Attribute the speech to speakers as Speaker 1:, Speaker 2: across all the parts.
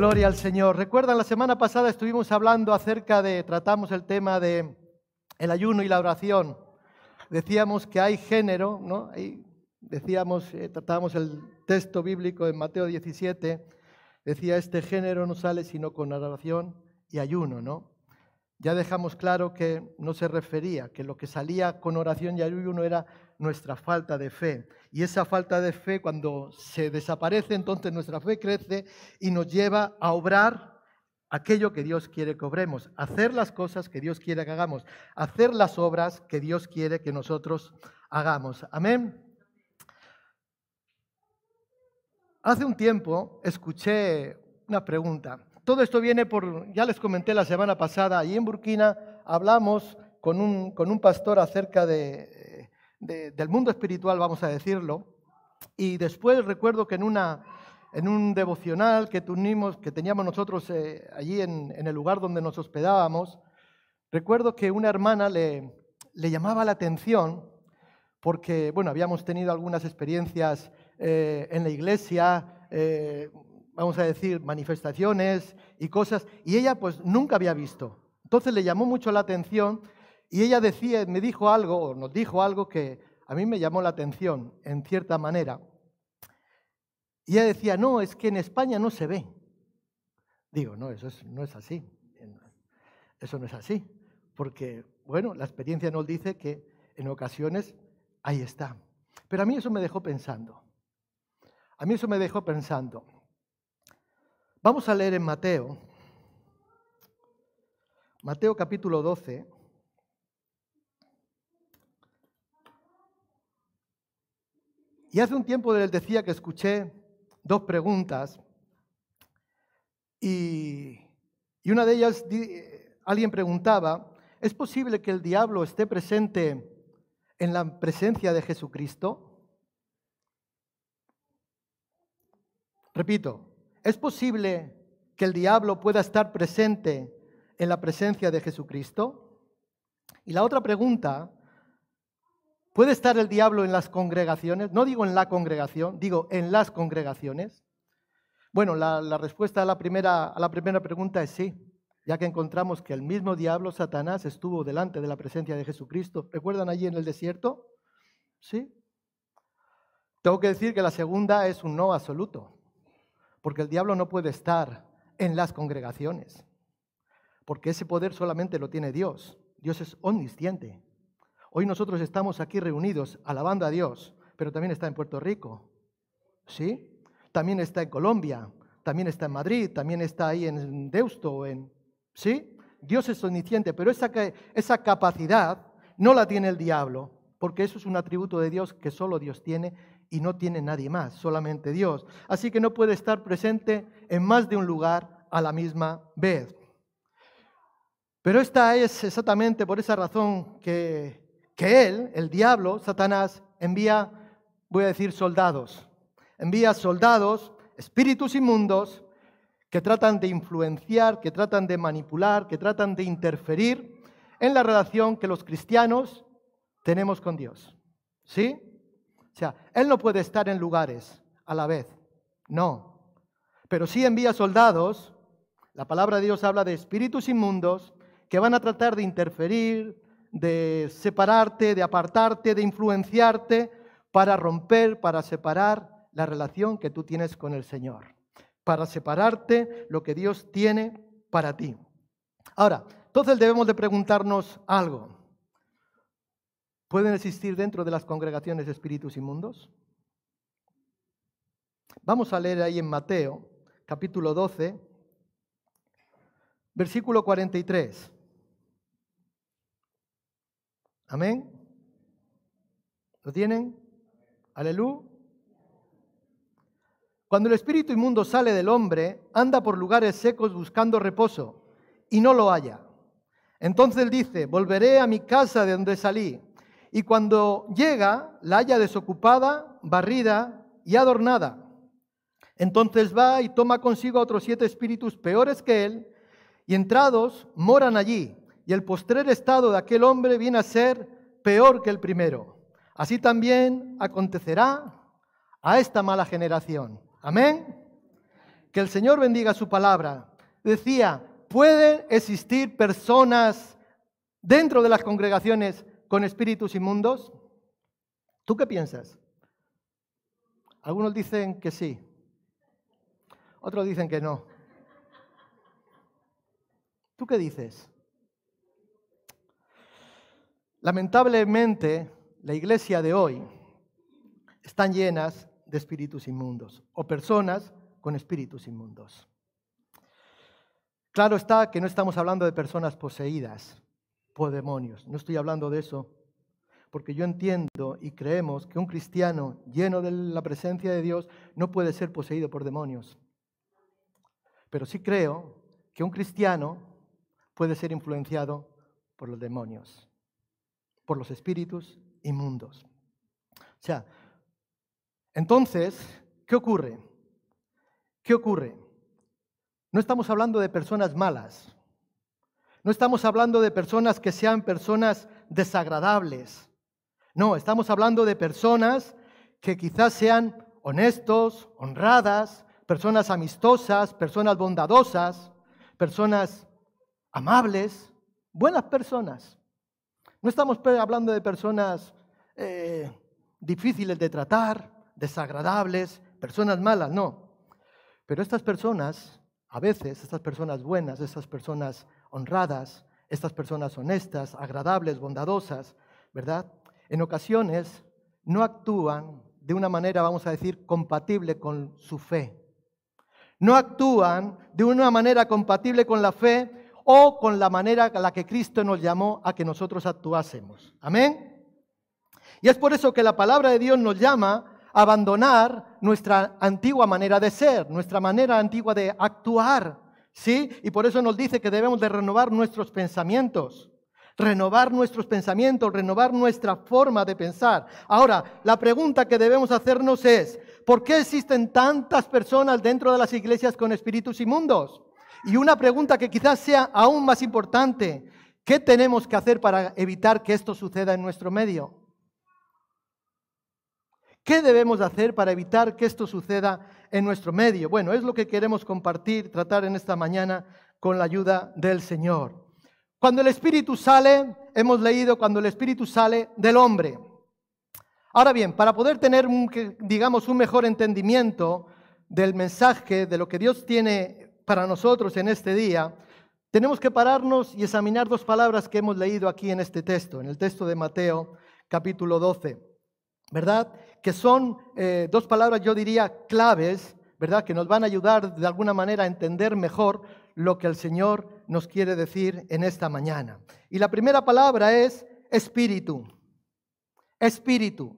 Speaker 1: Gloria al Señor. Recuerdan, la semana pasada estuvimos hablando acerca de, tratamos el tema de el ayuno y la oración. Decíamos que hay género, ¿no? Ahí decíamos, eh, tratábamos el texto bíblico en Mateo 17, decía, este género no sale sino con oración y ayuno, ¿no? Ya dejamos claro que no se refería, que lo que salía con oración y ayuno era nuestra falta de fe. Y esa falta de fe, cuando se desaparece, entonces nuestra fe crece y nos lleva a obrar aquello que Dios quiere que obremos, hacer las cosas que Dios quiere que hagamos, hacer las obras que Dios quiere que nosotros hagamos. Amén. Hace un tiempo escuché una pregunta. Todo esto viene por, ya les comenté la semana pasada, allí en Burkina hablamos con un, con un pastor acerca de, del mundo espiritual, vamos a decirlo, y después recuerdo que en, una, en un devocional que, teníamos nosotros eh, allí en, en, el lugar donde nos hospedábamos, recuerdo que una hermana le, le llamaba la atención porque, bueno, habíamos tenido algunas experiencias eh, en la iglesia, eh, vamos a decir, manifestaciones y cosas, y ella pues nunca había visto. Entonces le llamó mucho la atención y ella decía, me dijo algo, o nos dijo algo que a mí me llamó la atención, en cierta manera. Y ella decía, no, es que en España no se ve. Digo, no, eso no es así. Eso no es así. Porque, bueno, la experiencia nos dice que en ocasiones ahí está. Pero a mí eso me dejó pensando. A mí eso me dejó pensando. Vamos a leer en Mateo, Mateo capítulo 12. Y hace un tiempo les decía que escuché dos preguntas y, y una de ellas alguien preguntaba, ¿es posible que el diablo esté presente en la presencia de Jesucristo? Repito, ¿es posible que el diablo pueda estar presente en la presencia de Jesucristo? Y la otra pregunta, ¿puede estar el diablo en las congregaciones? No digo en la congregación, digo en las congregaciones. Bueno, la, respuesta a la, primera, a la primera pregunta es sí, ya que encontramos que el mismo diablo, Satanás, estuvo delante de la presencia de Jesucristo. ¿Recuerdan allí en el desierto? Sí. Tengo que decir que la segunda es un no absoluto. Porque el diablo no puede estar en las congregaciones. Porque ese poder solamente lo tiene Dios. Dios es omnisciente. Hoy nosotros estamos aquí reunidos alabando a Dios, pero también está en Puerto Rico. ¿Sí? También está en Colombia, también está en Madrid, también está ahí en Deusto, en ¿Sí? Dios es omnisciente, pero esa, esa capacidad no la tiene el diablo, porque eso es un atributo de Dios que solo Dios tiene y no tiene nadie más, solamente Dios. Así que no puede estar presente en más de un lugar a la misma vez. Pero esta es exactamente por esa razón que, que él, el diablo, Satanás, envía, voy a decir, soldados. Envía soldados, espíritus inmundos, que tratan de influenciar, que tratan de manipular, que tratan de interferir en la relación que los cristianos tenemos con Dios. ¿Sí? O sea, Él no puede estar en lugares a la vez, no. Pero sí envía soldados, la palabra de Dios habla de espíritus inmundos que van a tratar de interferir, de separarte, de apartarte, de influenciarte para romper, para separar la relación que tú tienes con el Señor, para separarte lo que Dios tiene para ti. Ahora, entonces debemos de preguntarnos algo. ¿Pueden existir dentro de las congregaciones espíritus inmundos? Vamos a leer ahí en Mateo, capítulo 12, versículo 43. Amén. ¿Lo tienen? Aleluya. Cuando el espíritu inmundo sale del hombre, anda por lugares secos buscando reposo y no lo halla. Entonces él dice, volveré a mi casa de donde salí y cuando llega la halla desocupada, barrida y adornada. Entonces va y toma consigo a otros siete espíritus peores que él, y entrados moran allí, y el postrer estado de aquel hombre viene a ser peor que el primero. Así también acontecerá a esta mala generación. Amén. que el Señor bendiga su palabra, decía, ¿pueden existir personas dentro de las congregaciones con espíritus inmundos? ¿Tú qué piensas? Algunos dicen que sí, otros dicen que no. ¿Tú qué dices? Lamentablemente, la iglesia de hoy están llenas de espíritus inmundos o personas con espíritus inmundos. Claro está que no estamos hablando de personas poseídas por demonios, no estoy hablando de eso, porque yo entiendo y creemos que un cristiano lleno de la presencia de Dios no puede ser poseído por demonios. Pero sí creo que un cristiano puede ser influenciado por los demonios, por los espíritus inmundos. O sea, entonces, ¿qué ocurre? ¿Qué ocurre? No estamos hablando de personas malas. No estamos hablando de personas que sean personas desagradables. No, estamos hablando de personas que quizás sean honestos, honradas, personas amistosas, personas bondadosas, personas amables, buenas personas. No estamos hablando de personas eh, difíciles de tratar, desagradables, personas malas, no. Pero estas personas, a veces, estas personas buenas, estas personas honradas, estas personas honestas, agradables, bondadosas, ¿verdad? En ocasiones no actúan de una manera, vamos a decir, compatible con su fe. No actúan de una manera compatible con la fe o con la manera a la que Cristo nos llamó a que nosotros actuásemos. Amén. Y es por eso que la palabra de Dios nos llama abandonar nuestra antigua manera de ser, nuestra manera antigua de actuar, ¿sí? Y por eso nos dice que debemos de renovar nuestros pensamientos, renovar nuestros pensamientos, renovar nuestra forma de pensar. Ahora, la pregunta que debemos hacernos es, ¿por qué existen tantas personas dentro de las iglesias con espíritus inmundos? Y una pregunta que quizás sea aún más importante, ¿qué tenemos que hacer para evitar que esto suceda en nuestro medio? ¿Qué debemos hacer para evitar que esto suceda en nuestro medio? Bueno, es lo que queremos compartir, tratar en esta mañana con la ayuda del Señor. Cuando el Espíritu sale, hemos leído cuando el Espíritu sale del hombre. Ahora bien, para poder tener, un, digamos, un mejor entendimiento del mensaje, de lo que Dios tiene para nosotros en este día, tenemos que pararnos y examinar dos palabras que hemos leído aquí en este texto, en el texto de Mateo capítulo 12, ¿verdad? que son eh, dos palabras, yo diría, claves, ¿verdad? Que nos van a ayudar de alguna manera a entender mejor lo que el Señor nos quiere decir en esta mañana. Y la primera palabra es espíritu. Espíritu.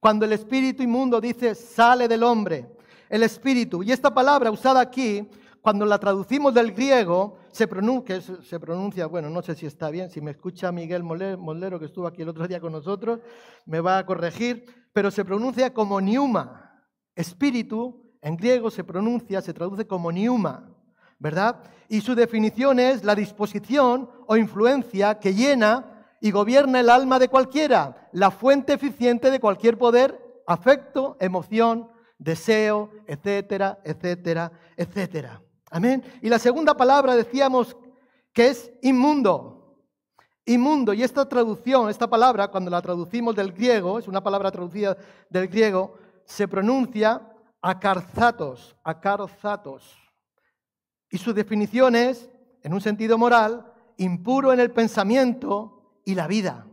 Speaker 1: Cuando el espíritu inmundo dice sale del hombre, el espíritu. Y esta palabra usada aquí, cuando la traducimos del griego, se pronuncia, se pronuncia, bueno, no sé si está bien, si me escucha Miguel Molero, que estuvo aquí el otro día con nosotros, me va a corregir, pero se pronuncia como niuma. Espíritu, en griego se pronuncia, se traduce como niuma, ¿verdad? Y su definición es la disposición o influencia que llena y gobierna el alma de cualquiera, la fuente eficiente de cualquier poder, afecto, emoción, deseo, etcétera, etcétera, etcétera. Amén. Y la segunda palabra decíamos que es inmundo. Inmundo, y esta traducción, esta palabra, cuando la traducimos del griego, es una palabra traducida del griego, se pronuncia acarzatos, acarzatos. Y su definición es, en un sentido moral, impuro en el pensamiento y la vida.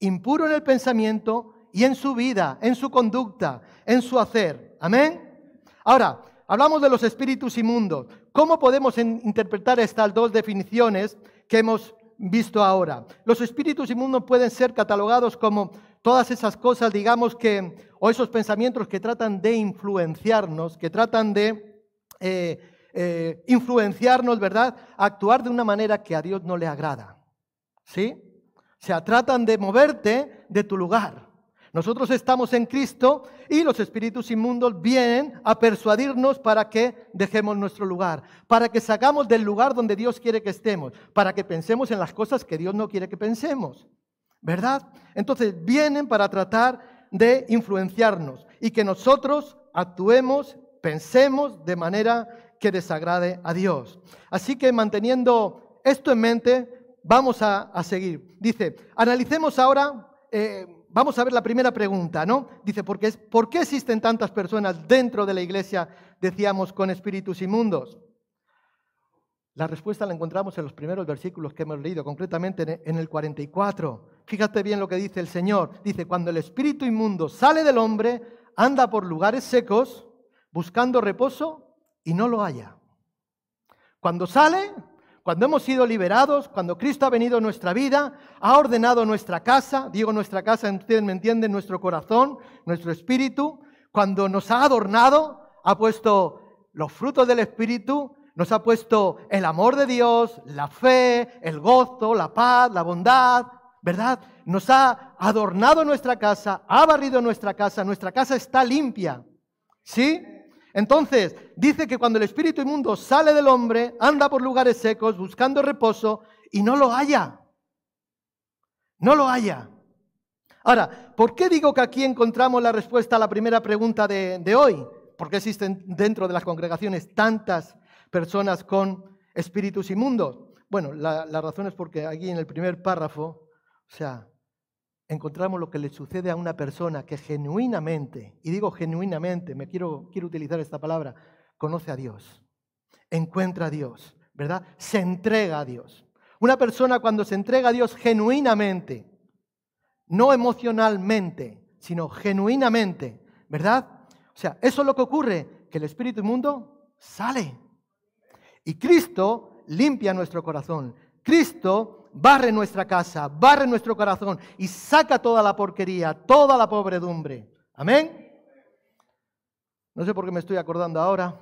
Speaker 1: Impuro en el pensamiento y en su vida, en su conducta, en su hacer. Amén. Ahora, hablamos de los espíritus inmundos. ¿Cómo podemos interpretar estas dos definiciones que hemos visto ahora. Los espíritus inmundos pueden ser catalogados como todas esas cosas, digamos que, o esos pensamientos que tratan de influenciarnos, que tratan de eh, eh, influenciarnos, ¿verdad? actuar de una manera que a Dios no le agrada. ¿Sí? O sea, tratan de moverte de tu lugar. Nosotros estamos en Cristo y los espíritus inmundos vienen a persuadirnos para que dejemos nuestro lugar, para que sacamos del lugar donde Dios quiere que estemos, para que pensemos en las cosas que Dios no quiere que pensemos. ¿Verdad? Entonces vienen para tratar de influenciarnos y que nosotros actuemos, pensemos de manera que desagrade a Dios. Así que manteniendo esto en mente, vamos a, seguir. Dice, analicemos ahora, eh, vamos a ver la primera pregunta, ¿no? Dice, ¿por qué, ¿por qué existen tantas personas dentro de la iglesia, decíamos, con espíritus inmundos? La respuesta la encontramos en los primeros versículos que hemos leído, concretamente en el 44. Fíjate bien lo que dice el Señor. Dice, cuando el espíritu inmundo sale del hombre, anda por lugares secos buscando reposo y no lo haya. Cuando sale, cuando hemos sido liberados, cuando Cristo ha venido a nuestra vida, ha ordenado nuestra casa, digo nuestra casa, ustedes me entienden, nuestro corazón, nuestro espíritu, cuando nos ha adornado, ha puesto los frutos del espíritu, nos ha puesto el amor de Dios, la fe, el gozo, la paz, la bondad, ¿verdad? Nos ha adornado nuestra casa, ha barrido nuestra casa, nuestra casa está limpia. ¿Sí? Entonces, dice que cuando el espíritu inmundo sale del hombre, anda por lugares secos buscando reposo y no lo haya. No lo haya. Ahora, ¿por qué digo que aquí encontramos la respuesta a la primera pregunta de, hoy? ¿Por qué existen dentro de las congregaciones tantas personas con espíritus inmundos? Bueno, la, razón es porque aquí en el primer párrafo, o sea, encontramos lo que le sucede a una persona que genuinamente, y digo genuinamente, me quiero, quiero utilizar esta palabra, conoce a Dios, encuentra a Dios, ¿verdad? Se entrega a Dios. Una persona cuando se entrega a Dios genuinamente, no emocionalmente, sino genuinamente, ¿verdad? O sea, eso es lo que ocurre, que el espíritu inmundo sale. Y Cristo limpia nuestro corazón. Cristo barre nuestra casa, barre nuestro corazón y saca toda la porquería, toda la pobredumbre. Amén. No sé por qué me estoy acordando ahora.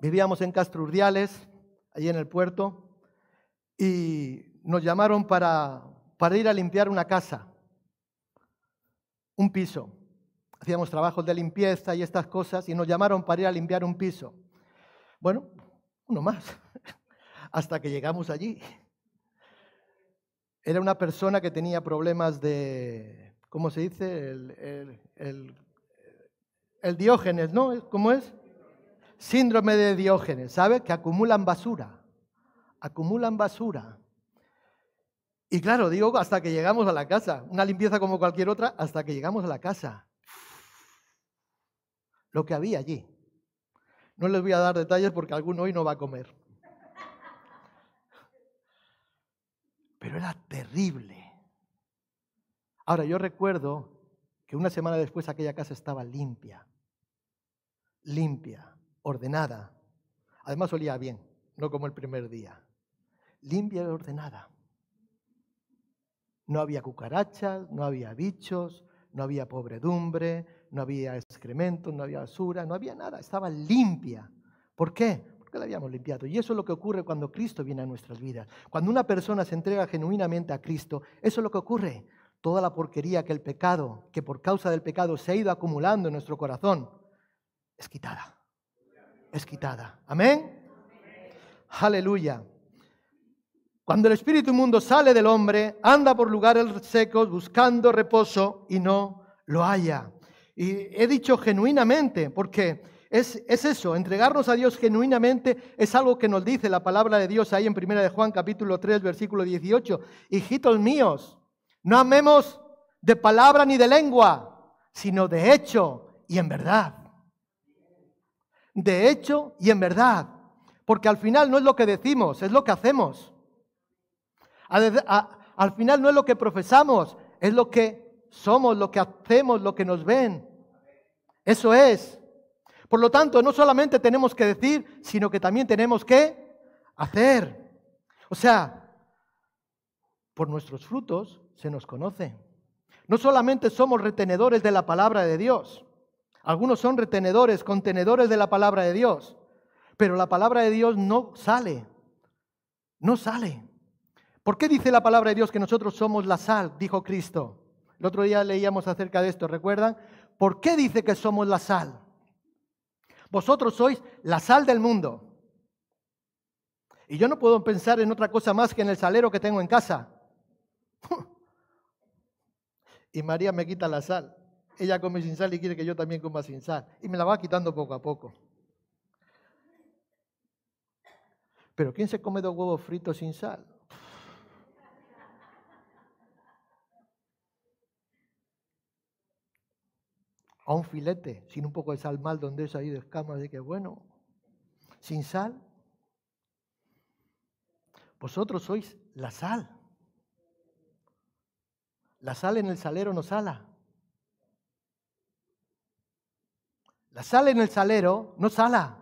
Speaker 1: Vivíamos en Castro Urdiales, allí en el puerto, y nos llamaron para, para ir a limpiar una casa, un piso. Hacíamos trabajos de limpieza y estas cosas, y nos llamaron para ir a limpiar un piso. Bueno, uno más, hasta que llegamos allí. Era una persona que tenía problemas de, ¿cómo se dice? El, el, diógenes, ¿no? ¿Cómo es? Síndrome de diógenes, ¿sabe? Que acumulan basura, acumulan basura. Y claro, digo, hasta que llegamos a la casa, una limpieza como cualquier otra, hasta que llegamos a la casa. Lo que había allí. No les voy a dar detalles porque alguno hoy no va a comer. Pero era terrible. Ahora, yo recuerdo que una semana después aquella casa estaba limpia, limpia, ordenada. Además olía bien, no como el primer día. Limpia y ordenada. No había cucarachas, no había bichos, no había pobredumbre, no había excrementos, no había basura, no había nada, estaba limpia. ¿Por qué? Porque la habíamos limpiado. Y eso es lo que ocurre cuando Cristo viene a nuestras vidas. Cuando una persona se entrega genuinamente a Cristo, eso es lo que ocurre. Toda la porquería que el pecado, que por causa del pecado se ha ido acumulando en nuestro corazón, es quitada. Es quitada. Amén. Aleluya. Cuando el espíritu inmundo sale del hombre, anda por lugares secos buscando reposo y no lo haya. Y he dicho genuinamente, porque es, es, eso, entregarnos a Dios genuinamente es algo que nos dice la palabra de Dios ahí en 1 de Juan capítulo 3, versículo 18. Hijitos míos, no amemos de palabra ni de lengua, sino de hecho y en verdad. De hecho y en verdad. Porque al final no es lo que decimos, es lo que hacemos al final no es lo que profesamos, es lo que somos, lo que hacemos, lo que nos ven. Eso es. Por lo tanto, no solamente tenemos que decir, sino que también tenemos que hacer. O sea, por nuestros frutos se nos conoce. No solamente somos retenedores de la palabra de Dios. Algunos son retenedores, contenedores de la palabra de Dios. Pero la palabra de Dios no sale. No sale. ¿Por qué dice la palabra de Dios que nosotros somos la sal? Dijo Cristo. El otro día leíamos acerca de esto, ¿recuerdan? ¿Por qué dice que somos la sal? Vosotros sois la sal del mundo. Y yo no puedo pensar en otra cosa más que en el salero que tengo en casa. y María me quita la sal. Ella come sin sal y quiere que yo también coma sin sal. Y me la va quitando poco a poco. Pero ¿quién se come dos huevos fritos sin sal? A un filete, sin un poco de sal mal, donde es ahí de escamas, de que bueno, sin sal. Vosotros sois la sal. La sal en el salero no sala. La sal en el salero no sala.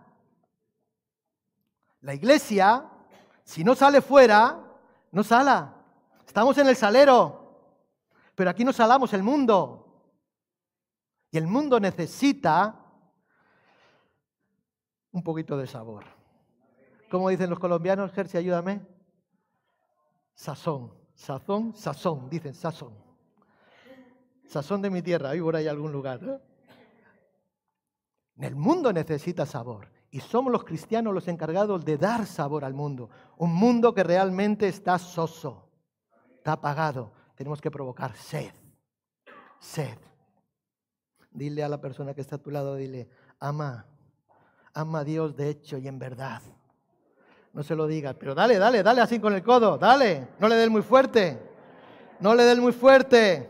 Speaker 1: La iglesia, si no sale fuera, no sala. Estamos en el salero, pero aquí no salamos el mundo. Y el mundo necesita un poquito de sabor. ¿Cómo dicen los colombianos, Jersey, ayúdame? Sazón, sazón, sazón, dicen sazón. Sazón de mi tierra, ahí por ahí algún lugar. El mundo necesita sabor. Y somos los cristianos los encargados de dar sabor al mundo. Un mundo que realmente está soso, está apagado. Tenemos que provocar sed. Sed. Dile a la persona que está a tu lado, dile, ama, ama a Dios de hecho y en verdad. No se lo digas, pero dale, dale, dale así con el codo, dale. No le des muy fuerte. No le des muy fuerte.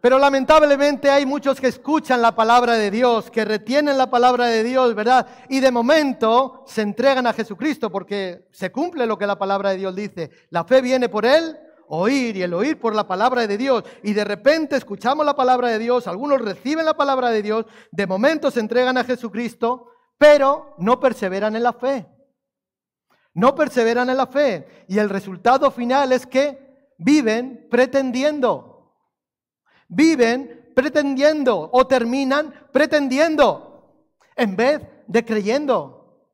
Speaker 1: Pero lamentablemente hay muchos que escuchan la palabra de Dios, que retienen la palabra de Dios, ¿verdad? Y de momento se entregan a Jesucristo porque se cumple lo que la palabra de Dios dice. La fe viene por él, oír y el oír por la palabra de Dios. Y de repente escuchamos la palabra de Dios, algunos reciben la palabra de Dios, de momento se entregan a Jesucristo, pero no perseveran en la fe. No perseveran en la fe. Y el resultado final es que viven pretendiendo viven pretendiendo o terminan pretendiendo en vez de creyendo.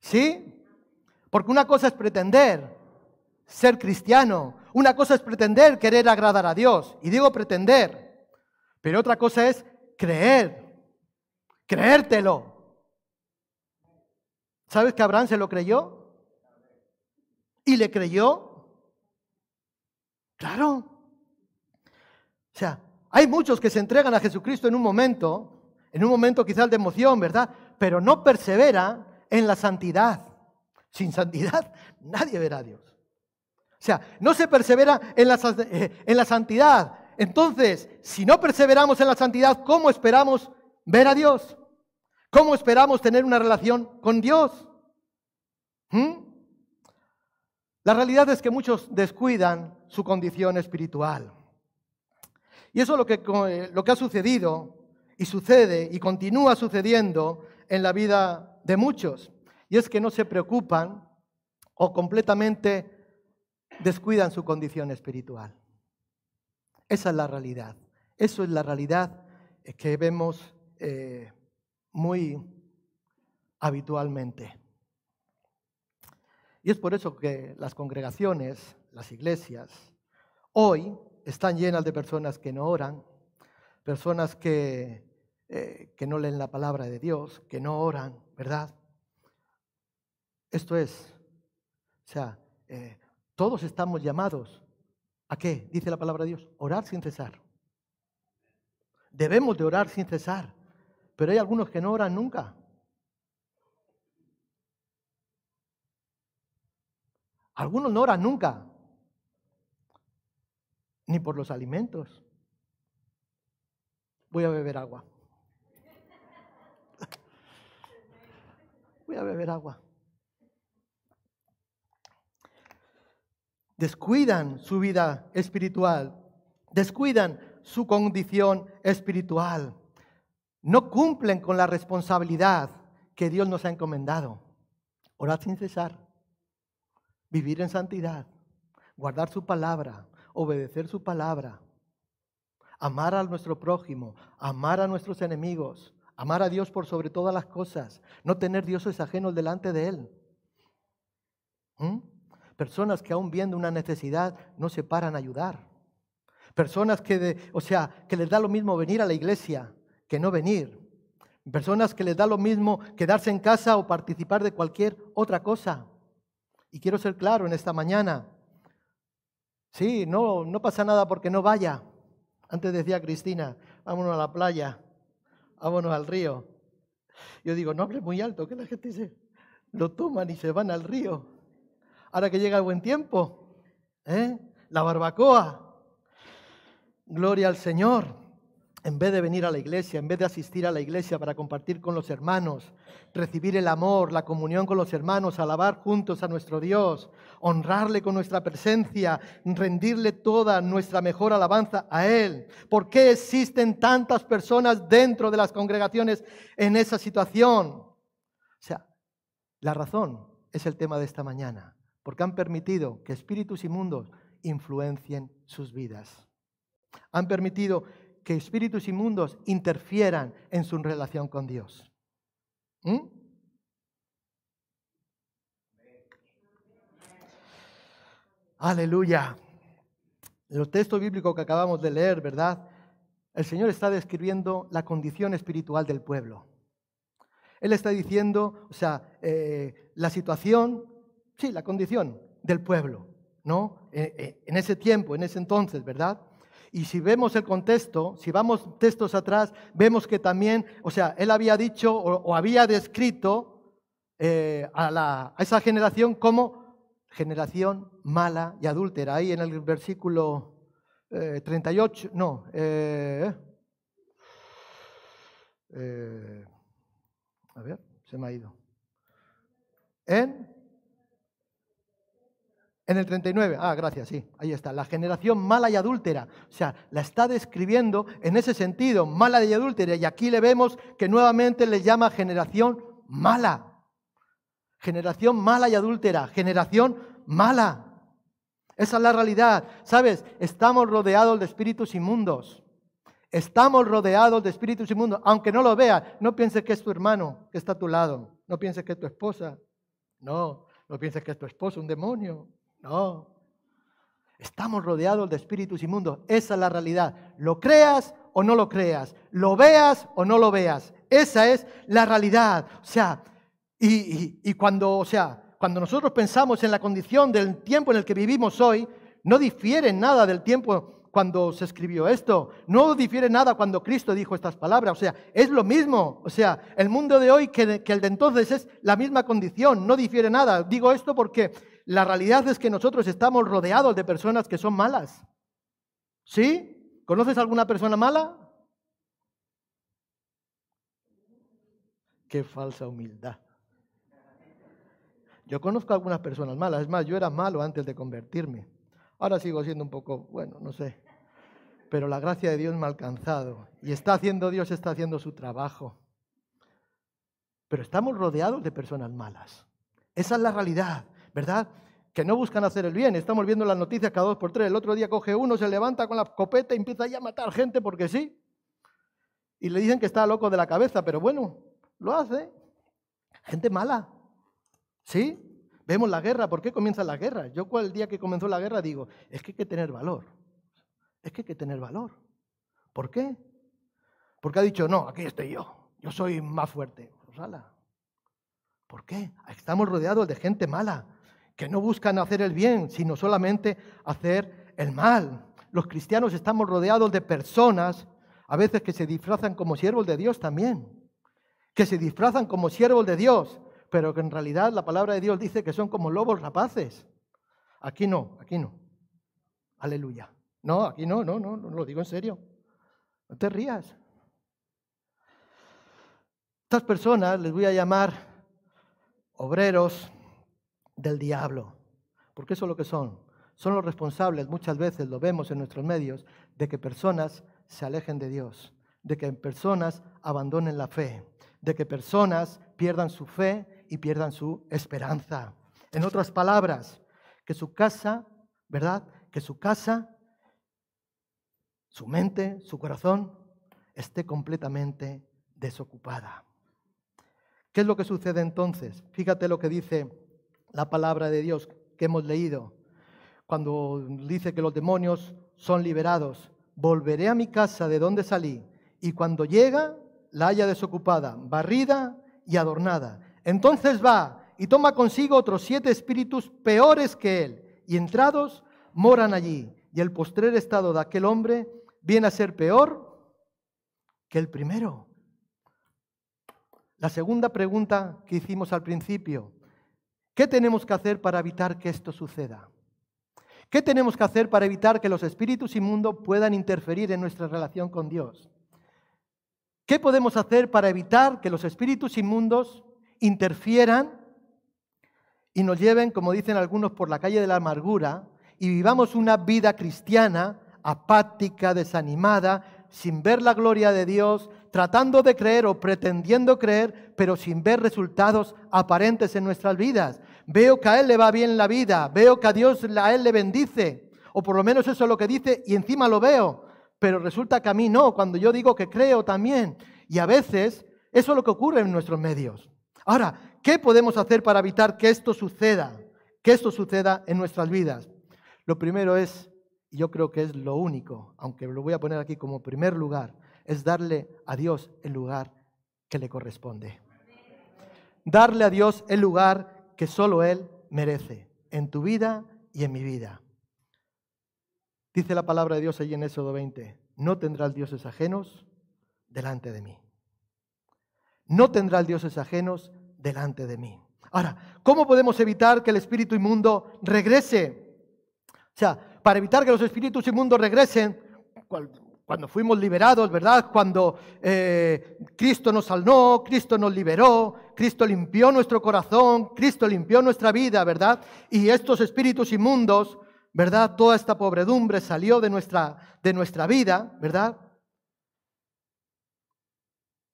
Speaker 1: ¿Sí? Porque una cosa es pretender ser cristiano, una cosa es pretender querer agradar a Dios, y digo pretender, pero otra cosa es creer, creértelo. ¿Sabes que Abraham se lo creyó? ¿Y le creyó? Claro. O sea, hay muchos que se entregan a Jesucristo en un momento, en un momento quizás de emoción, ¿verdad? Pero no persevera en la santidad. Sin santidad nadie verá a Dios. O sea, no se persevera en la, eh, en la santidad. Entonces, si no perseveramos en la santidad, ¿cómo esperamos ver a Dios? ¿Cómo esperamos tener una relación con Dios? ¿Mm? La realidad es que muchos descuidan su condición espiritual. Y eso es lo que, eh, lo que ha sucedido y sucede y continúa sucediendo en la vida de muchos. Y es que no se preocupan o completamente descuidan su condición espiritual. Esa es la realidad. Eso es la realidad que vemos eh, muy habitualmente. Y es por eso que las congregaciones, las iglesias, hoy están llenas de personas que no oran, personas que, eh, que no leen la palabra de Dios, que no oran, ¿verdad? Esto es, o sea, eh, todos estamos llamados a qué, dice la palabra de Dios, orar sin cesar. Debemos de orar sin cesar, pero hay algunos que no oran nunca. Algunos no oran nunca ni por los alimentos. Voy a beber agua. Voy a beber agua. Descuidan su vida espiritual, descuidan su condición espiritual. No cumplen con la responsabilidad que Dios nos ha encomendado. Orar sin cesar, vivir en santidad, guardar su palabra, obedecer su palabra, amar a nuestro prójimo, amar a nuestros enemigos, amar a Dios por sobre todas las cosas, no tener dioses ajenos delante de Él. ¿Mm? Personas que aún viendo una necesidad no se paran a ayudar. Personas que, o sea, que les da lo mismo venir a la iglesia que no venir. Personas que les da lo mismo quedarse en casa o participar de cualquier otra cosa. Y quiero ser claro en esta mañana, Sí, no, no pasa nada porque no vaya. Antes decía Cristina, vámonos a la playa, vámonos al río. Yo digo, no hables muy alto, que la gente dice, lo toman y se van al río. Ahora que llega el buen tiempo, ¿eh? la barbacoa. Gloria al Señor en vez de venir a la iglesia, en vez de asistir a la iglesia para compartir con los hermanos, recibir el amor, la comunión con los hermanos, alabar juntos a nuestro Dios, honrarle con nuestra presencia, rendirle toda nuestra mejor alabanza a Él. ¿Por qué existen tantas personas dentro de las congregaciones en esa situación? O sea, la razón es el tema de esta mañana, porque han permitido que espíritus inmundos influencien sus vidas. Han permitido que espíritus inmundos interfieran en su relación con Dios. ¿Mm? Aleluya. En el texto bíblico que acabamos de leer, ¿verdad? El Señor está describiendo la condición espiritual del pueblo. Él está diciendo, o sea, eh, la situación, sí, la condición del pueblo, ¿no? Eh, eh, en ese tiempo, en ese entonces, ¿verdad? Y si vemos el contexto, si vamos textos atrás, vemos que también, o sea, él había dicho o, había descrito eh, a, esa generación como generación mala y adúltera. Ahí en el versículo 38, eh, no, eh, a ver, se me ha ido. En en el 39, ah, gracias, sí, ahí está, la generación mala y adúltera. O sea, la está describiendo en ese sentido, mala y adúltera. Y aquí le vemos que nuevamente le llama generación mala. Generación mala y adúltera, generación mala. Esa es la realidad. ¿Sabes? Estamos rodeados de espíritus inmundos. Estamos rodeados de espíritus inmundos. Aunque no lo veas, no pienses que es tu hermano que está a tu lado. No pienses que es tu esposa. No, no pienses que es tu esposo, un demonio. No. Estamos rodeados de espíritus inmundos. Esa es la realidad. Lo creas o no lo creas. Lo veas o no lo veas. Esa es la realidad. O sea, y, cuando, o sea, cuando nosotros pensamos en la condición del tiempo en el que vivimos hoy, no difiere nada del tiempo cuando se escribió esto. No difiere nada cuando Cristo dijo estas palabras. O sea, es lo mismo. O sea, el mundo de hoy que el de entonces es la misma condición. No difiere nada. Digo esto porque la realidad es que nosotros estamos rodeados de personas que son malas. ¿Sí? ¿Conoces alguna persona mala? Qué falsa humildad. Yo conozco algunas personas malas. Es más, yo era malo antes de convertirme. Ahora sigo siendo un poco, bueno, no sé. Pero la gracia de Dios me ha alcanzado. Y está haciendo Dios, está haciendo su trabajo. Pero estamos rodeados de personas malas. Esa es la realidad. ¿Verdad? Que no buscan hacer el bien. Estamos viendo las noticias cada dos por tres. El otro día coge uno, se levanta con la escopeta y empieza ya a matar gente porque sí. Y le dicen que está loco de la cabeza, pero bueno, lo hace. Gente mala. ¿Sí? Vemos la guerra. ¿Por qué comienza la guerra? Yo el día que comenzó la guerra digo, es que hay que tener valor. Es que hay que tener valor. ¿Por qué? Porque ha dicho, no, aquí estoy yo. Yo soy más fuerte. Rosala. Pues ¿Por qué? Estamos rodeados de gente mala que no buscan hacer el bien, sino solamente hacer el mal. Los cristianos estamos rodeados de personas, a veces que se disfrazan como siervos de Dios también, que se disfrazan como siervos de Dios, pero que en realidad la palabra de Dios dice que son como lobos rapaces. Aquí no, aquí no. Aleluya. No, aquí no, no, no, no lo digo en serio. No te rías. Estas personas les voy a llamar obreros del diablo. Porque eso es lo que son. Son los responsables, muchas veces lo vemos en nuestros medios, de que personas se alejen de Dios, de que personas abandonen la fe, de que personas pierdan su fe y pierdan su esperanza. En otras palabras, que su casa, ¿verdad? Que su casa, su mente, su corazón esté completamente desocupada. ¿Qué es lo que sucede entonces? Fíjate lo que dice la palabra de Dios que hemos leído, cuando dice que los demonios son liberados. Volveré a mi casa de donde salí y cuando llega la haya desocupada, barrida y adornada. Entonces va y toma consigo otros siete espíritus peores que él y entrados moran allí. Y el postrer estado de aquel hombre viene a ser peor que el primero. La segunda pregunta que hicimos al principio, ¿Qué tenemos que hacer para evitar que esto suceda? ¿Qué tenemos que hacer para evitar que los espíritus inmundos puedan interferir en nuestra relación con Dios? ¿Qué podemos hacer para evitar que los espíritus inmundos interfieran y nos lleven, como dicen algunos, por la calle de la amargura y vivamos una vida cristiana apática, desanimada, sin ver la gloria de Dios, tratando de creer o pretendiendo creer, pero sin ver resultados aparentes en nuestras vidas. Veo que a Él le va bien la vida, veo que a Dios a Él le bendice, o por lo menos eso es lo que dice y encima lo veo, pero resulta que a mí no, cuando yo digo que creo también. Y a veces eso es lo que ocurre en nuestros medios. Ahora, ¿qué podemos hacer para evitar que esto suceda? Que esto suceda en nuestras vidas. Lo primero es, yo creo que es lo único, aunque lo voy a poner aquí como primer lugar, es darle a Dios el lugar que le corresponde. Darle a Dios el lugar que solo Él merece, en tu vida y en mi vida. Dice la palabra de Dios allí en Éxodo 20, no tendrás dioses ajenos delante de mí. No tendrás dioses ajenos delante de mí. Ahora, ¿cómo podemos evitar que el espíritu inmundo regrese? O sea, para evitar que los espíritus inmundos regresen, cuando fuimos liberados, ¿verdad? Cuando eh, Cristo nos salvó, Cristo nos liberó, Cristo limpió nuestro corazón, Cristo limpió nuestra vida, ¿verdad? Y estos espíritus inmundos, ¿verdad? Toda esta pobredumbre salió de nuestra, de nuestra vida, ¿verdad?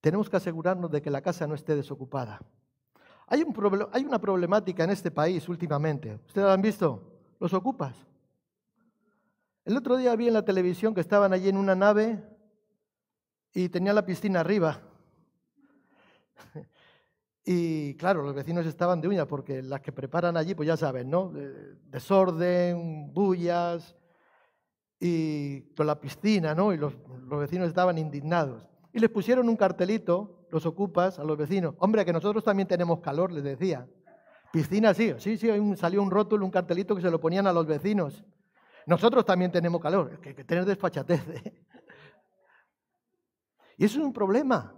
Speaker 1: Tenemos que asegurarnos de que la casa no esté desocupada. Hay, un hay una problemática en este país últimamente. ¿Ustedes lo han visto? Los ocupas. El otro día vi en la televisión que estaban allí en una nave y tenía la piscina arriba. Y claro, los vecinos estaban de uña porque las que preparan allí, pues ya saben, ¿no? Desorden, bullas y con la piscina, ¿no? Y los, los vecinos estaban indignados. Y les pusieron un cartelito, los ocupas, a los vecinos. Hombre, que nosotros también tenemos calor, les decía. Piscina, sí, sí, sí, salió un rótulo, un cartelito que se lo ponían a los vecinos. Nosotros también tenemos calor, que, que tener desfachatez. Y eso es un problema.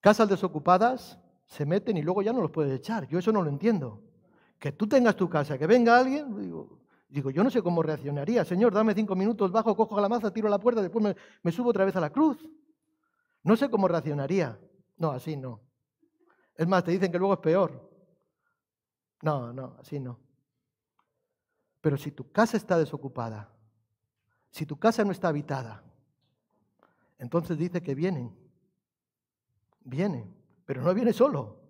Speaker 1: Casas desocupadas se meten y luego ya no los puedes echar. Yo eso no lo entiendo. Que tú tengas tu casa, que venga alguien, digo, yo no sé cómo reaccionaría. Señor, dame cinco minutos, bajo, cojo la maza, tiro la puerta, después me subo otra vez a la cruz. No sé cómo reaccionaría. No, así no. Es más, te dicen que luego es peor. No, no, así no. Pero si tu casa está desocupada, si tu casa no está habitada, entonces dice que vienen. Viene, pero no viene solo.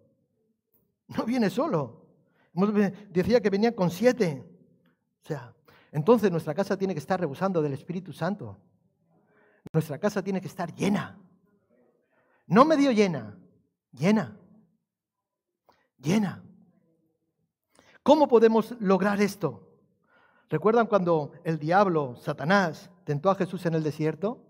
Speaker 1: No viene solo. Decía que venía con siete. O sea, entonces nuestra casa tiene que estar rebosando del Espíritu Santo. Nuestra casa tiene que estar llena. No medio llena, llena. Llena. ¿Cómo podemos lograr esto? ¿Recuerdan cuando el diablo, Satanás, tentó a Jesús en el desierto?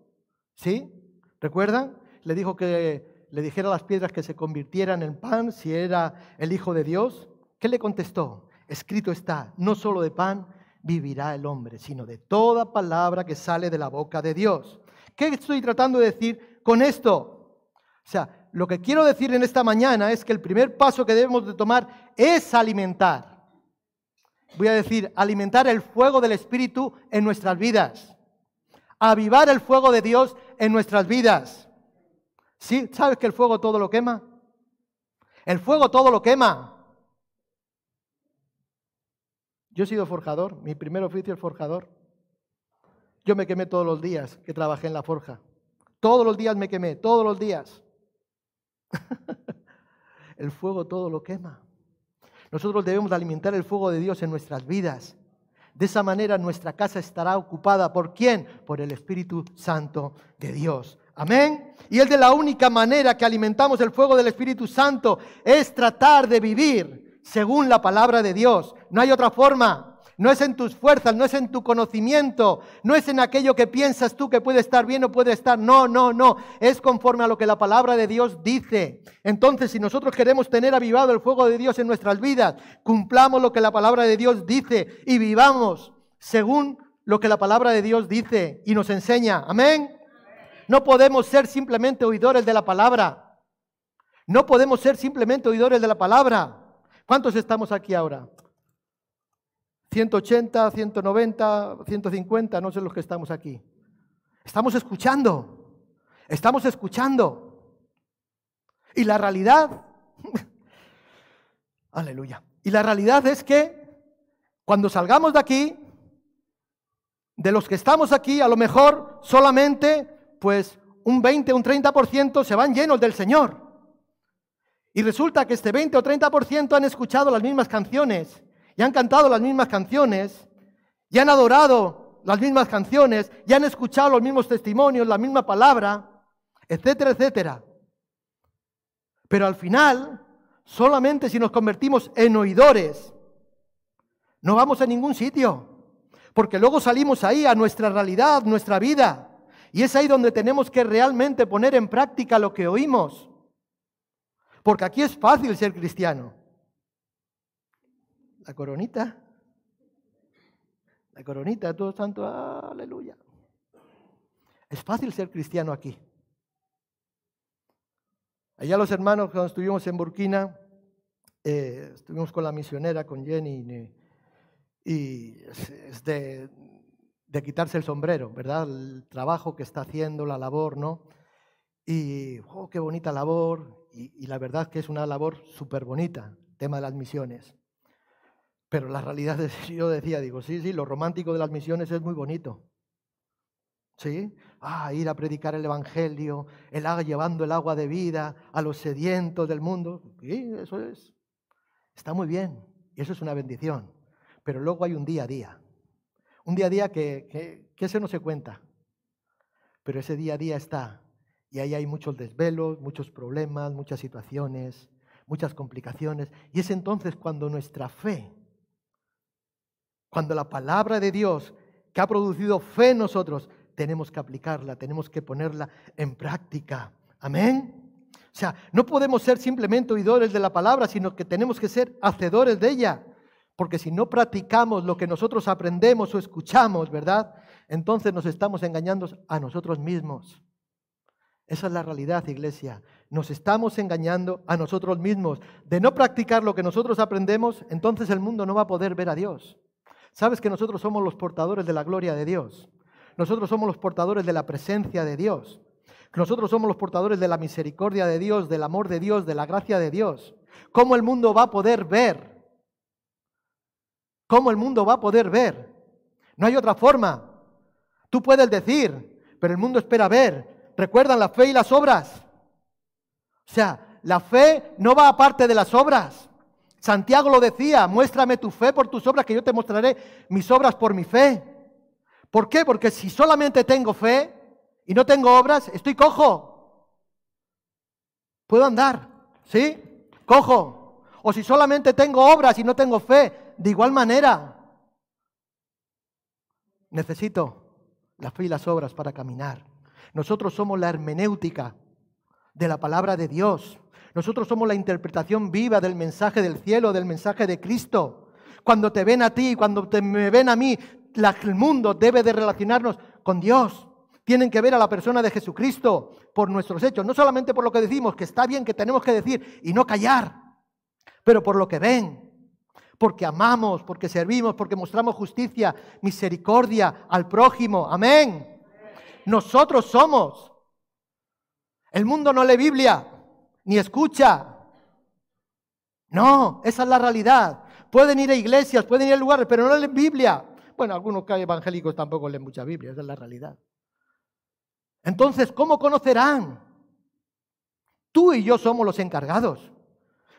Speaker 1: ¿Sí? ¿Recuerdan? Le dijo que le dijera a las piedras que se convirtieran en pan si era el Hijo de Dios. ¿Qué le contestó? Escrito está, no solo de pan vivirá el hombre, sino de toda palabra que sale de la boca de Dios. ¿Qué estoy tratando de decir con esto? O sea, lo que quiero decir en esta mañana es que el primer paso que debemos de tomar es alimentar voy a decir, alimentar el fuego del Espíritu en nuestras vidas. Avivar el fuego de Dios en nuestras vidas. ¿Sí? ¿Sabes que el fuego todo lo quema? El fuego todo lo quema. Yo he sido forjador, mi primer oficio es forjador. Yo me quemé todos los días que trabajé en la forja. Todos los días me quemé, todos los días. el fuego todo lo quema. Nosotros debemos alimentar el fuego de Dios en nuestras vidas. De esa manera nuestra casa estará ocupada. ¿Por quién? Por el Espíritu Santo de Dios. Amén. Y es de la única manera que alimentamos el fuego del Espíritu Santo es tratar de vivir según la palabra de Dios. No hay otra forma. No es en tus fuerzas, no es en tu conocimiento, no es en aquello que piensas tú que puede estar bien o puede estar. No, no, no. Es conforme a lo que la palabra de Dios dice. Entonces, si nosotros queremos tener avivado el fuego de Dios en nuestras vidas, cumplamos lo que la palabra de Dios dice y vivamos según lo que la palabra de Dios dice y nos enseña. Amén. No podemos ser simplemente oidores de la palabra. No podemos ser simplemente oidores de la palabra. ¿Cuántos estamos aquí ahora? 180, 190, 150, no sé los que estamos aquí. Estamos escuchando, estamos escuchando. Y la realidad, aleluya, y la realidad es que cuando salgamos de aquí, de los que estamos aquí, a lo mejor solamente, pues un 20, un 30% se van llenos del Señor. Y resulta que este 20 o 30% han escuchado las mismas canciones y han cantado las mismas canciones y han adorado las mismas canciones y han escuchado los mismos testimonios, la misma palabra, etcétera, etcétera. Pero al final, solamente si nos convertimos en oidores, no vamos a ningún sitio, porque luego salimos ahí a nuestra realidad, nuestra vida. Y es ahí donde tenemos que realmente poner en práctica lo que oímos. Porque aquí es fácil ser cristiano. La coronita. La coronita, todo santo, aleluya. Es fácil ser cristiano aquí. Allá los hermanos, cuando estuvimos en Burkina, eh, estuvimos con la misionera, con Jenny, y es de, quitarse el sombrero, ¿verdad? El trabajo que está haciendo, la labor, ¿no? Y, oh, qué bonita labor, y, la verdad que es una labor súper bonita, tema de las misiones. Pero la realidad es, yo decía, digo, sí, sí, lo romántico de las misiones es muy bonito. ¿Sí? Ah, ir a predicar el Evangelio, el agua llevando el agua de vida a los sedientos del mundo. Sí, eso es. Está muy bien. Y eso es una bendición. Pero luego hay un día a día. Un día a día que, que, que ese no se cuenta. Pero ese día a día está. Y ahí hay muchos desvelos, muchos problemas, muchas situaciones, muchas complicaciones. Y es entonces cuando nuestra fe, cuando la palabra de Dios que ha producido fe en nosotros, tenemos que aplicarla, tenemos que ponerla en práctica. Amén. O sea, no podemos ser simplemente oidores de la palabra, sino que tenemos que ser hacedores de ella. Porque si no practicamos lo que nosotros aprendemos o escuchamos, ¿verdad? Entonces nos estamos engañando a nosotros mismos. Esa es la realidad, iglesia. Nos estamos engañando a nosotros mismos. De no practicar lo que nosotros aprendemos, entonces el mundo no va a poder ver a Dios. Sabes que nosotros somos los portadores de la gloria de Dios. Nosotros somos los portadores de la presencia de Dios. Nosotros somos los portadores de la misericordia de Dios, del amor de Dios, de la gracia de Dios. ¿Cómo el mundo va a poder ver? ¿Cómo el mundo va a poder ver? No hay otra forma. Tú puedes decir, pero el mundo espera ver recuerdan la fe y las obras. O sea, la fe no va aparte de las obras. Santiago lo decía, muéstrame tu fe por tus obras, que yo te mostraré mis obras por mi fe. ¿Por qué? Porque si solamente tengo fe y no tengo obras, estoy cojo. Puedo andar, ¿sí? Cojo. O si solamente tengo obras y no tengo fe, de igual manera. Necesito la fe y las obras para caminar. Nosotros somos la hermenéutica de la palabra de Dios. Nosotros somos la interpretación viva del mensaje del cielo, del mensaje de Cristo. Cuando te ven a ti, cuando te, me ven a mí, el mundo debe de relacionarnos con Dios. Tienen que ver a la persona de Jesucristo por nuestros hechos, no solamente por lo que decimos, que está bien, que tenemos que decir y no callar, pero por lo que ven, porque amamos, porque servimos, porque mostramos justicia, misericordia al prójimo. Amén. Nosotros somos. El mundo no lee Biblia, ni escucha. No, esa es la realidad. Pueden ir a iglesias, pueden ir a lugares, pero no leen Biblia. Bueno, algunos evangélicos tampoco leen mucha Biblia, esa es la realidad. Entonces, ¿cómo conocerán? Tú y yo somos los encargados.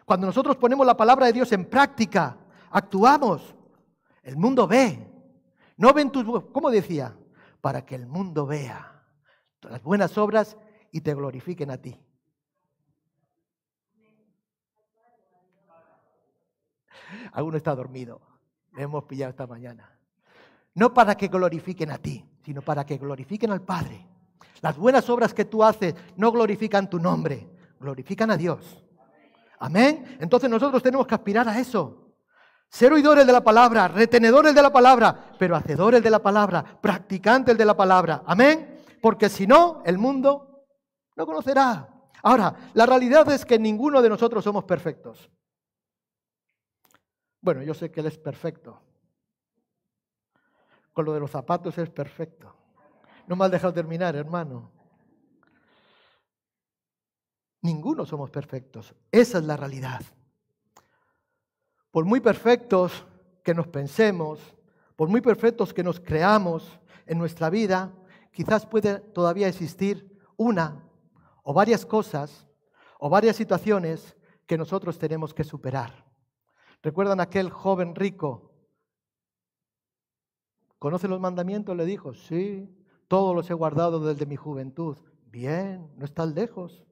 Speaker 1: Cuando nosotros ponemos la palabra de Dios en práctica, actuamos, el mundo ve. No ven tus... ¿Cómo decía? para que el mundo vea las buenas obras y te glorifiquen a ti. Alguno está dormido. Le hemos pillado esta mañana. No para que glorifiquen a ti, sino para que glorifiquen al Padre. Las buenas obras que tú haces no glorifican tu nombre, glorifican a Dios. Amén. Entonces nosotros tenemos que aspirar a eso. Ser oidores de la palabra, retenedores de la palabra, pero hacedores de la palabra, practicantes de la palabra. Amén. Porque si no, el mundo no conocerá. Ahora, la realidad es que ninguno de nosotros somos perfectos. Bueno, yo sé que Él es perfecto. Con lo de los zapatos es perfecto. No me has dejado terminar, hermano. Ninguno somos perfectos. Esa es la realidad. Por muy perfectos que nos pensemos, por muy perfectos que nos creamos en nuestra vida, quizás puede todavía existir una o varias cosas o varias situaciones que nosotros tenemos que superar. ¿Recuerdan aquel joven rico? ¿Conoce los mandamientos? Le dijo, sí, todos los he guardado desde mi juventud. Bien, no estás lejos.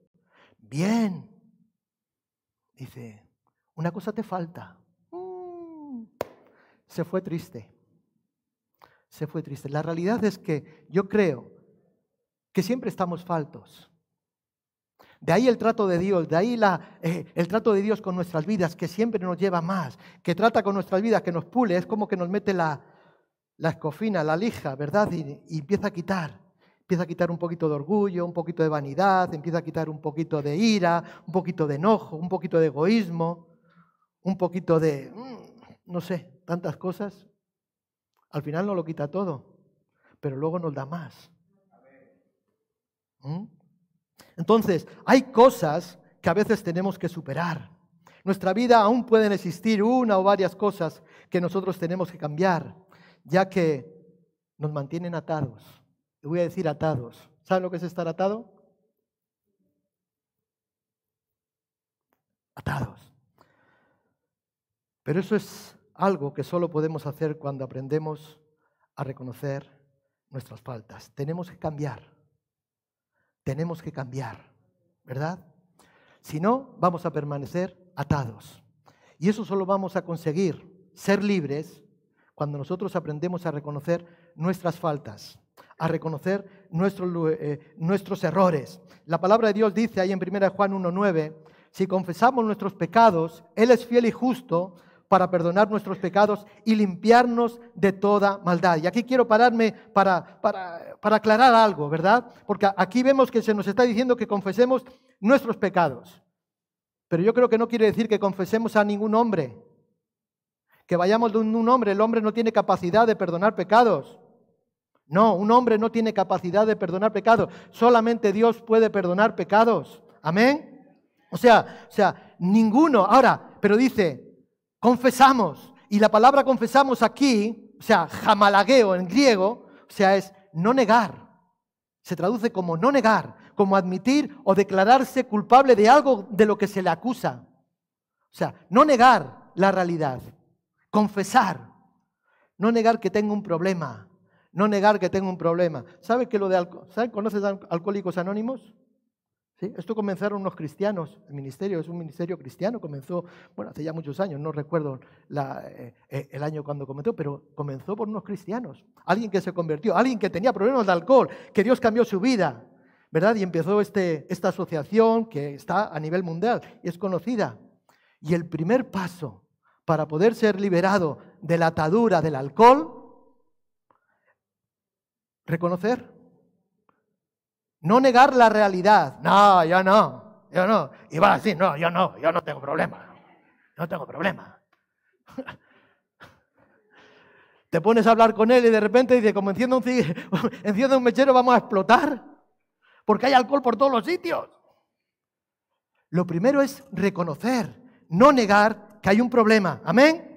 Speaker 1: Bien. Dice, una cosa te falta. Mm. Se fue triste. Se fue triste. La realidad es que yo creo que siempre estamos faltos. De ahí el trato de Dios, de ahí la, eh, el trato de Dios con nuestras vidas, que siempre nos lleva más, que trata con nuestras vidas, que nos pule, es como que nos mete la, la escofina, la lija, ¿verdad? y empieza a quitar empieza a quitar un poquito de orgullo, un poquito de vanidad, empieza a quitar un poquito de ira, un poquito de enojo, un poquito de egoísmo, un poquito de, mm, no sé, tantas cosas. Al final no lo quita todo, pero luego nos da más. ¿Mm? Entonces, hay cosas que a veces tenemos que superar. Nuestra vida aún pueden existir una o varias cosas que nosotros tenemos que cambiar, ya que nos mantienen atados voy a decir atados. ¿Saben lo que es estar atado? Atados. Pero eso es algo que solo podemos hacer cuando aprendemos a reconocer nuestras faltas. Tenemos que cambiar. Tenemos que cambiar, ¿verdad? Si no, vamos a permanecer atados. Y eso solo vamos a conseguir ser libres cuando nosotros aprendemos a reconocer nuestras faltas a reconocer nuestros, eh, nuestros errores. La palabra de Dios dice ahí en 1 Juan 1.9, si confesamos nuestros pecados, Él es fiel y justo para perdonar nuestros pecados y limpiarnos de toda maldad. Y aquí quiero pararme para, para, para aclarar algo, ¿verdad? Porque aquí vemos que se nos está diciendo que confesemos nuestros pecados. Pero yo creo que no quiere decir que confesemos a ningún hombre. Que vayamos de un hombre, el hombre no tiene capacidad de perdonar pecados. No, un hombre no tiene capacidad de perdonar pecados. Solamente Dios puede perdonar pecados. Amén. O sea, o sea, ninguno. Ahora, pero dice, confesamos. Y la palabra confesamos aquí, o sea, jamalagueo en griego, o sea, es no negar. Se traduce como no negar, como admitir o declararse culpable de algo de lo que se le acusa. O sea, no negar la realidad, confesar, no negar que tengo un problema, no negar que tengo un problema. ¿Sabe que lo de ¿sabe? ¿Conoces Alcohólicos Anónimos? Esto comenzaron unos cristianos, el ministerio es un ministerio cristiano, comenzó, bueno, hace ya muchos años, no recuerdo eh, eh, el año cuando comenzó, pero comenzó por unos cristianos, alguien que se convirtió, alguien que tenía problemas de alcohol, que Dios cambió su vida, ¿verdad? Y empezó este, esta asociación que está a nivel mundial y es conocida. Y el primer paso para poder ser liberado de la atadura del alcohol reconocer. No negar la realidad. No, yo no, yo no. Y va así, no, yo no, yo no tengo problema. No tengo problema. Te pones a hablar con él y de repente dice, como enciende un, enciende un mechero, vamos a explotar. Porque hay alcohol por todos los sitios. Lo primero es reconocer, no negar que hay un problema. Amén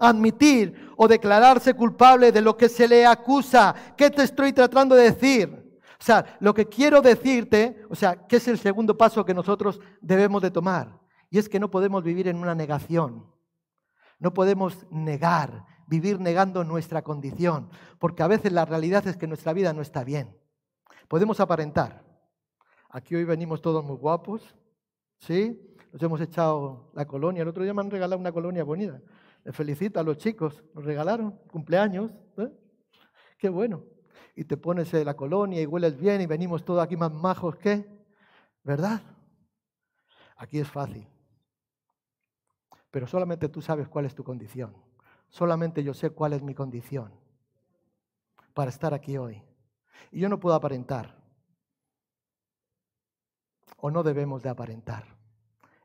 Speaker 1: admitir o declararse culpable de lo que se le acusa. ¿Qué te estoy tratando de decir? O sea, lo que quiero decirte, o sea, ¿qué es el segundo paso que nosotros debemos de tomar? Y es que no podemos vivir en una negación. No podemos negar, vivir negando nuestra condición, porque a veces la realidad es que nuestra vida no está bien. Podemos aparentar. Aquí hoy venimos todos muy guapos, ¿sí? Nos hemos echado la colonia. El otro día me han regalado una colonia bonita. Le felicita a los chicos, nos regalaron cumpleaños. ¿eh? Qué bueno. Y te pones en la colonia y hueles bien y venimos todos aquí más majos que, ¿verdad? Aquí es fácil. Pero solamente tú sabes cuál es tu condición. Solamente yo sé cuál es mi condición para estar aquí hoy. Y yo no puedo aparentar. O no debemos de aparentar.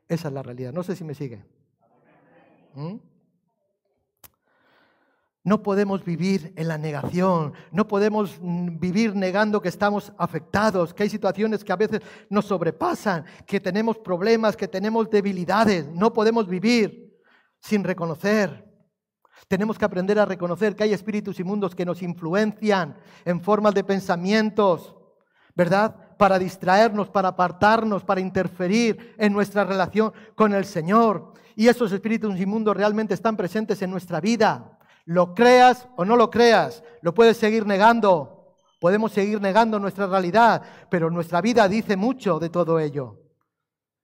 Speaker 1: Esa es la realidad. No sé si me sigue. ¿Mm? No podemos vivir en la negación, no podemos mm, vivir negando que estamos afectados, que hay situaciones que a veces nos sobrepasan, que tenemos problemas, que tenemos debilidades. No podemos vivir sin reconocer. Tenemos que aprender a reconocer que hay espíritus inmundos que nos influencian en formas de pensamientos, ¿verdad? Para distraernos, para apartarnos, para interferir en nuestra relación con el Señor. Y esos espíritus inmundos realmente están presentes en nuestra vida. Lo creas o no lo creas, lo puedes seguir negando. Podemos seguir negando nuestra realidad, pero nuestra vida dice mucho de todo ello.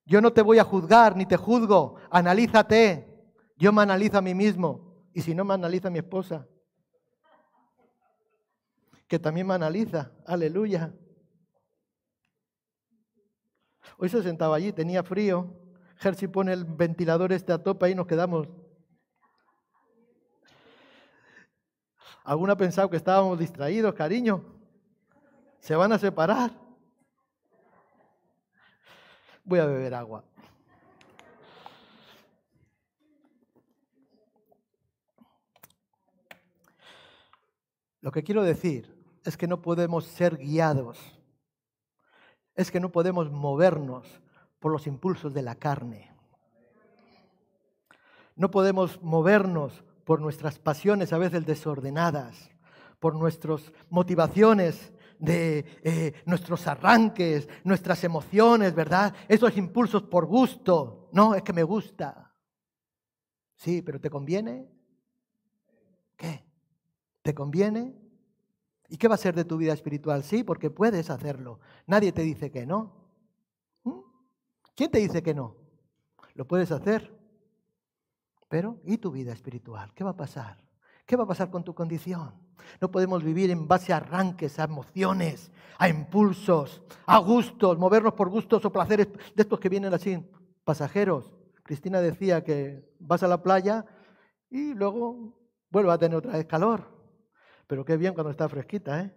Speaker 1: Yo no te voy a juzgar ni te juzgo, analízate. Yo me analizo a mí mismo. Y si no me analiza mi esposa, que también me analiza. Aleluya. Hoy se sentaba allí, tenía frío. Jersey pone el ventilador este a tope y nos quedamos ¿Alguna ha pensado que estábamos distraídos, cariño? ¿Se van a separar? Voy a beber agua. Lo que quiero decir es que no podemos ser guiados, es que no podemos movernos por los impulsos de la carne. No podemos movernos por nuestras pasiones a veces desordenadas, por nuestras motivaciones de eh, nuestros arranques, nuestras emociones, ¿verdad? Esos impulsos por gusto. No, es que me gusta. Sí, pero ¿te conviene? ¿Qué? ¿Te conviene? ¿Y qué va a ser de tu vida espiritual? Sí, porque puedes hacerlo. Nadie te dice que no. ¿Mm? ¿Quién te dice que no? Lo puedes hacer. Pero, ¿y tu vida espiritual? ¿Qué va a pasar? ¿Qué va a pasar con tu condición? No podemos vivir en base a arranques, a emociones, a impulsos, a gustos, movernos por gustos o placeres de estos que vienen así, pasajeros. Cristina decía que vas a la playa y luego vuelve a tener otra vez calor. Pero qué bien cuando está fresquita, ¿eh?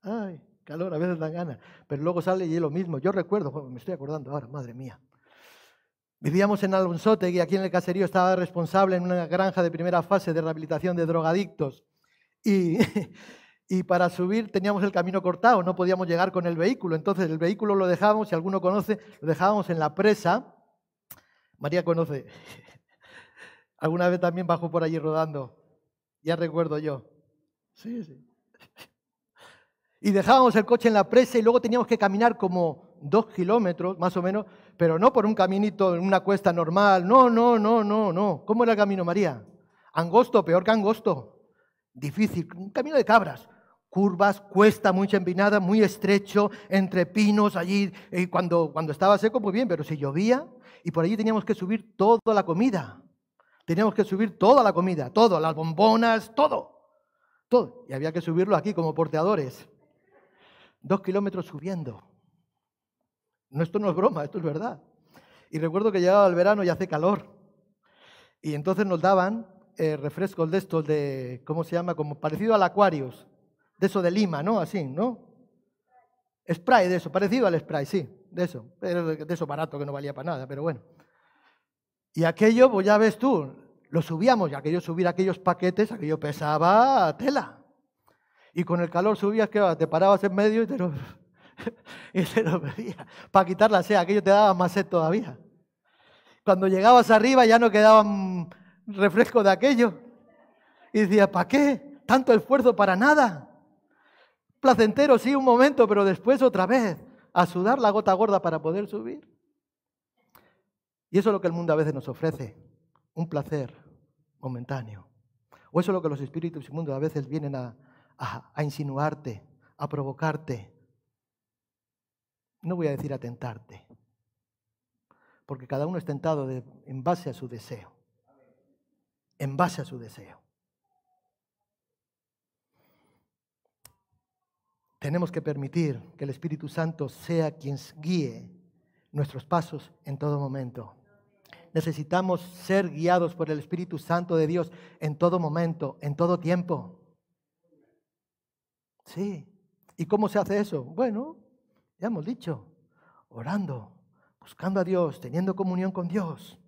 Speaker 1: Ay, calor, a veces dan ganas. Pero luego sale y es lo mismo. Yo recuerdo, me estoy acordando ahora, madre mía. Vivíamos en Alonsote y aquí en el caserío estaba responsable en una granja de primera fase de rehabilitación de drogadictos. Y, y, para subir teníamos el camino cortado, no podíamos llegar con el vehículo. Entonces el vehículo lo dejábamos, si alguno conoce, lo dejábamos en la presa. María conoce. Alguna vez también bajó por allí rodando. Ya recuerdo yo. Sí, sí. Y dejábamos el coche en la presa y luego teníamos que caminar como dos kilómetros, más o menos, pero no por un caminito en una cuesta normal. No, no, no, no, no. ¿Cómo era el camino, María? Angosto, peor que angosto. Difícil, un camino de cabras. Curvas, cuesta muy empinada, muy estrecho, entre pinos allí. Y cuando, cuando estaba seco, muy bien, pero si llovía, y por allí teníamos que subir toda la comida. Teníamos que subir toda la comida, todo, las bombonas, todo. Todo. Y había que subirlo aquí como porteadores. Dos kilómetros subiendo. No, esto no es broma, esto es verdad. Y recuerdo que llegaba el verano y hace calor. Y entonces nos daban eh, refrescos de estos de, ¿cómo se llama? Como parecido al Aquarius, de eso de Lima, ¿no? Así, ¿no? Spray de eso, parecido al spray, sí, de eso. De eso barato que no valía para nada, pero bueno. Y aquello, pues ya ves tú, lo subíamos, y aquello subir aquellos paquetes, aquello pesaba tela. Y con el calor subías, que te parabas en medio y te lo, y se lo pedía para quitar la sed, aquello te daba más sed todavía. Cuando llegabas arriba ya no quedaba refresco de aquello. Y decía, ¿para qué? Tanto esfuerzo para nada. Placentero, sí, un momento, pero después otra vez, a sudar la gota gorda para poder subir. Y eso es lo que el mundo a veces nos ofrece, un placer momentáneo. O eso es lo que los espíritus inmundos a veces vienen a, a insinuarte, a provocarte, no voy a decir a tentarte, porque cada uno es tentado en base a su deseo, en base a su deseo. Tenemos que permitir que el Espíritu Santo sea quien guíe nuestros pasos en todo momento. Necesitamos ser guiados por el Espíritu Santo de Dios en todo momento, en todo tiempo. Sí. ¿Y cómo se hace eso? Bueno, ya hemos dicho, orando, buscando a Dios, teniendo comunión con Dios.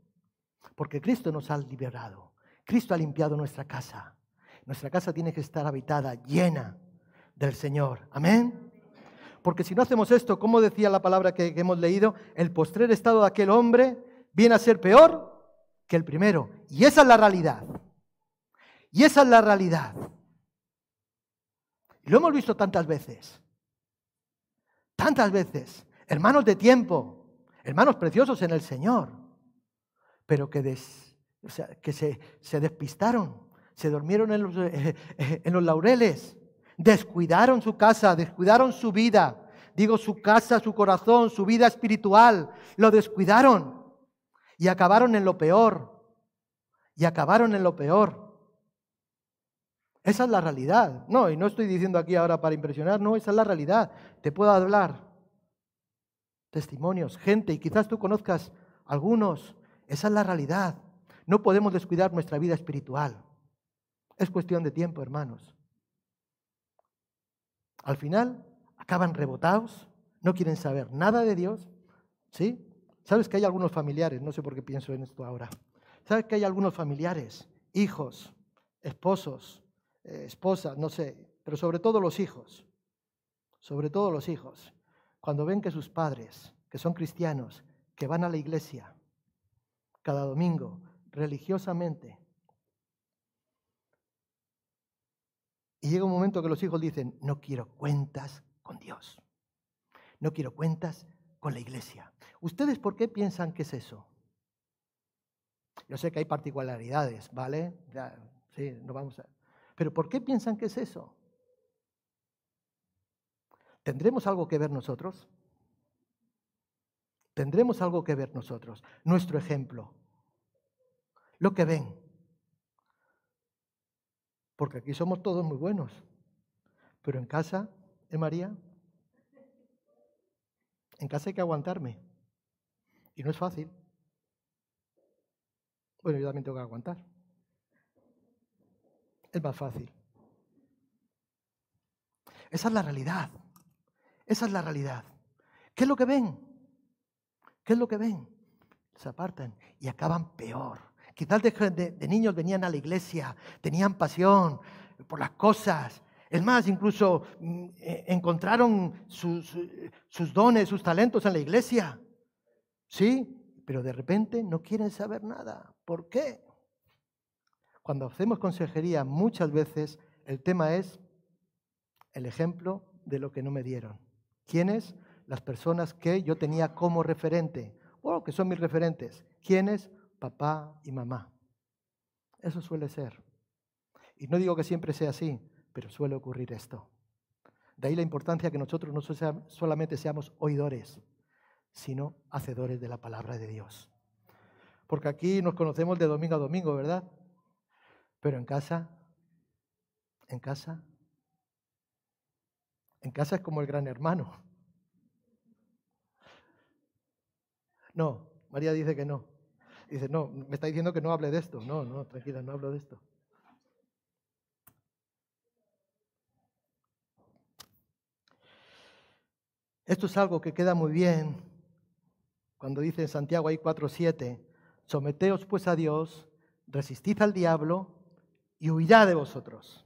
Speaker 1: Porque Cristo nos ha liberado. Cristo ha limpiado nuestra casa. Nuestra casa tiene que estar habitada, llena del Señor. Amén. Porque si no hacemos esto, como decía la palabra que, hemos leído, el postrer estado de aquel hombre viene a ser peor que el primero. Y esa es la realidad. Y esa es la realidad. Lo hemos visto tantas veces. Tantas veces. Hermanos de tiempo, hermanos preciosos en el Señor, pero que, que se, despistaron, se durmieron eh, eh, en los laureles, descuidaron su casa, descuidaron su vida, digo su casa, su corazón, su vida espiritual, lo descuidaron y acabaron en lo peor, y acabaron en lo peor. Esa es la realidad. No, y no estoy diciendo aquí ahora para impresionar, no, esa es la realidad. Te puedo hablar testimonios, gente, y quizás tú conozcas algunos. Esa es la realidad. No podemos descuidar nuestra vida espiritual. Es cuestión de tiempo, hermanos. Al final acaban rebotados, no quieren saber nada de Dios. ¿Sí? ¿Sabes que hay algunos familiares? No sé por qué pienso en esto ahora. ¿Sabes que hay algunos familiares, hijos, esposos, eh, esposas, no sé, pero sobre todo los hijos, sobre todo los hijos, cuando ven que sus padres, que son cristianos, que van a la iglesia cada domingo, religiosamente, y llega un momento que los hijos dicen, no quiero cuentas con Dios, no quiero cuentas con la iglesia. ¿Ustedes por qué piensan que es eso? Yo sé que hay particularidades, ¿vale? sí, no vamos a... Pero ¿por qué piensan que es eso? ¿Tendremos algo que ver nosotros? Tendremos algo que ver nosotros, nuestro ejemplo, lo que ven. Porque aquí somos todos muy buenos, pero en casa, ¿eh María? En casa hay que aguantarme. Y no es fácil. Bueno, yo también tengo que aguantar es más fácil. Esa es la realidad. Esa es la realidad. ¿Qué es lo que ven? ¿Qué es lo que ven? Se apartan y acaban peor. Quizás de, niños venían a la iglesia, tenían pasión por las cosas. Es más, incluso mm, e, encontraron sus, sus dones, sus talentos en la iglesia. ¿Sí? Pero de repente no quieren saber nada. ¿Por qué? Cuando hacemos consejería, muchas veces el tema es el ejemplo de lo que no me dieron. ¿Quiénes? Las personas que yo tenía como referente, o que son mis referentes. ¿Quiénes? Papá y mamá. Eso suele ser. Y no digo que siempre sea así, pero suele ocurrir esto. De ahí la importancia que nosotros no solamente seamos oidores, sino hacedores de la palabra de Dios. Porque aquí nos conocemos de domingo a domingo, ¿verdad? Pero en casa, en casa, en casa es como el gran hermano. No, María dice que no. Dice, no, me está diciendo que no hable de esto. No, no, tranquila, no hablo de esto. Esto es algo que queda muy bien cuando dice en Santiago ahí 4.7, someteos pues a Dios, resistid al diablo y huirá de vosotros.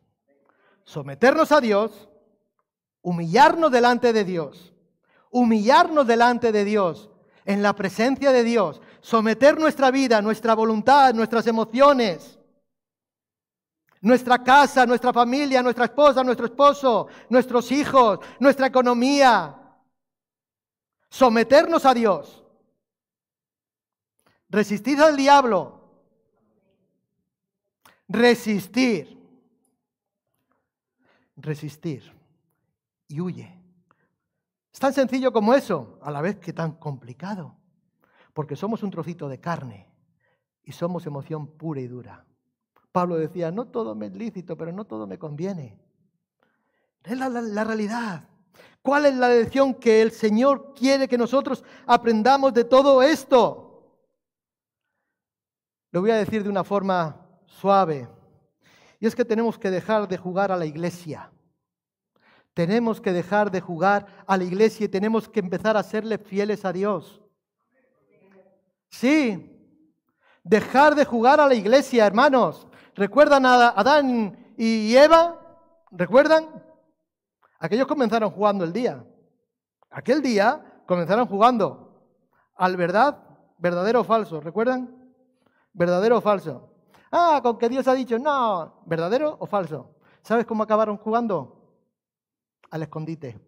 Speaker 1: Someternos a Dios, humillarnos delante de Dios, humillarnos delante de Dios, en la presencia de Dios, someter nuestra vida, nuestra voluntad, nuestras emociones, nuestra casa, nuestra familia, nuestra esposa, nuestro esposo, nuestros hijos, nuestra economía. Someternos a Dios. Resistir al diablo resistir. Resistir. Y huye. Es tan sencillo como eso, a la vez que tan complicado. Porque somos un trocito de carne y somos emoción pura y dura. Pablo decía, no todo me es lícito, pero no todo me conviene. Es la, la realidad. ¿Cuál es la lección que el Señor quiere que nosotros aprendamos de todo esto? Lo voy a decir de una forma suave. Y es que tenemos que dejar de jugar a la iglesia. Tenemos que dejar de jugar a la iglesia y tenemos que empezar a serle fieles a Dios. Sí, dejar de jugar a la iglesia, hermanos. ¿Recuerdan a Adán y Eva, ¿recuerdan? Aquellos comenzaron jugando el día. Aquel día comenzaron jugando al verdad, verdadero o falso, ¿recuerdan? ¿Verdadero o falso? Ah, con que Dios ha dicho, no, ¿verdadero o falso? ¿Sabes cómo acabaron jugando? Al escondite.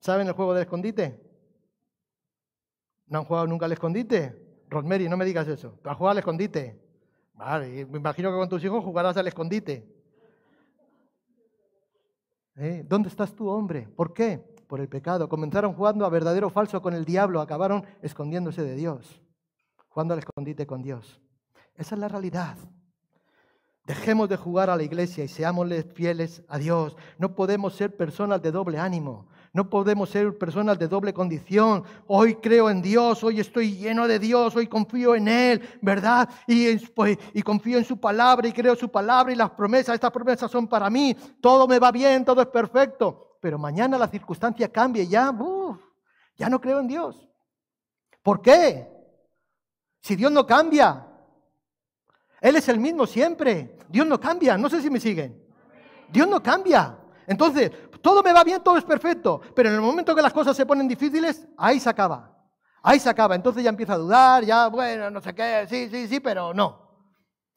Speaker 1: ¿Saben el juego del escondite? ¿No han jugado nunca al escondite? Rosemary, no me digas eso. ¿Tú has jugado al escondite? Vale, me imagino que con tus hijos jugarás al escondite. ¿Eh? ¿Dónde estás tú, hombre? ¿Por qué? Por el pecado. Comenzaron jugando a verdadero o falso con el diablo, acabaron escondiéndose de Dios, jugando al escondite con Dios. Esa es la realidad. Dejemos de jugar a la iglesia y seámosle fieles a Dios. No podemos ser personas de doble ánimo. No podemos ser personas de doble condición. Hoy creo en Dios, hoy estoy lleno de Dios, hoy confío en Él, ¿verdad? Y, pues, y confío en su palabra y creo su palabra y las promesas, estas promesas son para mí. Todo me va bien, todo es perfecto. Pero mañana la circunstancia cambia y ya, ya no creo en Dios. ¿Por qué? Si Dios no cambia, Él es el mismo siempre. Dios no cambia, no sé si me siguen. Dios no cambia. Entonces, todo me va bien, todo es perfecto, pero en el momento que las cosas se ponen difíciles, ahí se acaba. Ahí se acaba. Entonces ya empieza a dudar, ya, bueno, no sé qué, sí, sí, sí, pero no.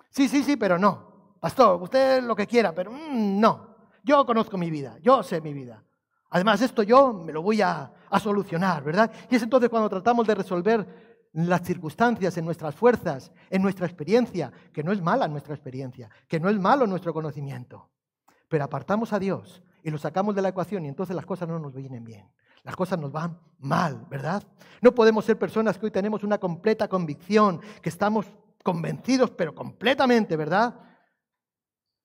Speaker 1: Sí, sí, sí, pero no. Pastor, usted lo que quiera, pero mm, no. Yo conozco mi vida, yo sé mi vida. Además, esto yo me lo voy a, a solucionar, ¿verdad? Y es entonces cuando tratamos de resolver las circunstancias, en nuestras fuerzas, en nuestra experiencia, que no es mala nuestra experiencia, que no es malo nuestro conocimiento pero apartamos a Dios y lo sacamos de la ecuación y entonces las cosas no nos vienen bien. Las cosas nos van mal, ¿verdad? No podemos ser personas que hoy tenemos una completa convicción, que estamos convencidos, pero completamente, ¿verdad?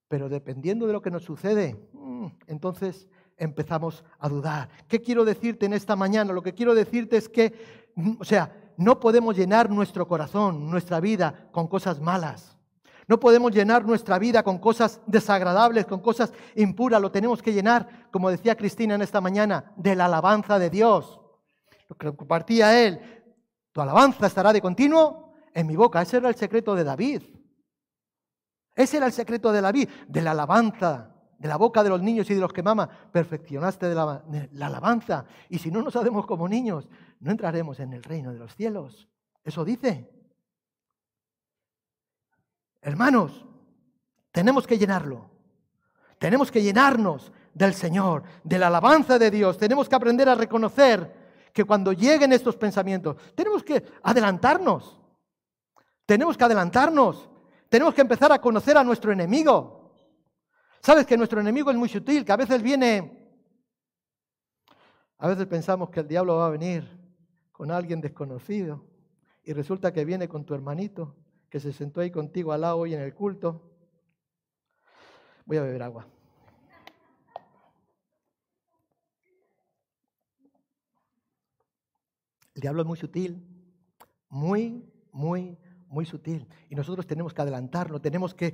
Speaker 1: Pero dependiendo de lo que nos sucede, mm, entonces empezamos a dudar. ¿Qué quiero decirte en esta mañana? Lo que quiero decirte es que, mm, o sea, no podemos llenar nuestro corazón, nuestra vida con cosas malas. No podemos llenar nuestra vida con cosas desagradables, con cosas impuras. Lo tenemos que llenar, como decía Cristina en esta mañana, de la alabanza de Dios. Lo que compartía él, tu alabanza estará de continuo en mi boca. Ese era el secreto de David. Ese era el secreto de David, de la alabanza, de la boca de los niños y de los que mama. Perfeccionaste la, la alabanza. Y si no nos hacemos como niños, no entraremos en el reino de los cielos. Eso dice. Hermanos, tenemos que llenarlo. Tenemos que llenarnos del Señor, de la alabanza de Dios. Tenemos que aprender a reconocer que cuando lleguen estos pensamientos, tenemos que adelantarnos. Tenemos que adelantarnos. Tenemos que empezar a conocer a nuestro enemigo. Sabes que nuestro enemigo es muy sutil, que a veces viene, a veces pensamos que el diablo va a venir con alguien desconocido y resulta que viene con tu hermanito que se sentó ahí contigo al lado hoy en el culto. Voy a beber agua. El diablo es muy sutil, muy, muy, muy sutil. Y nosotros tenemos que adelantarlo, tenemos que,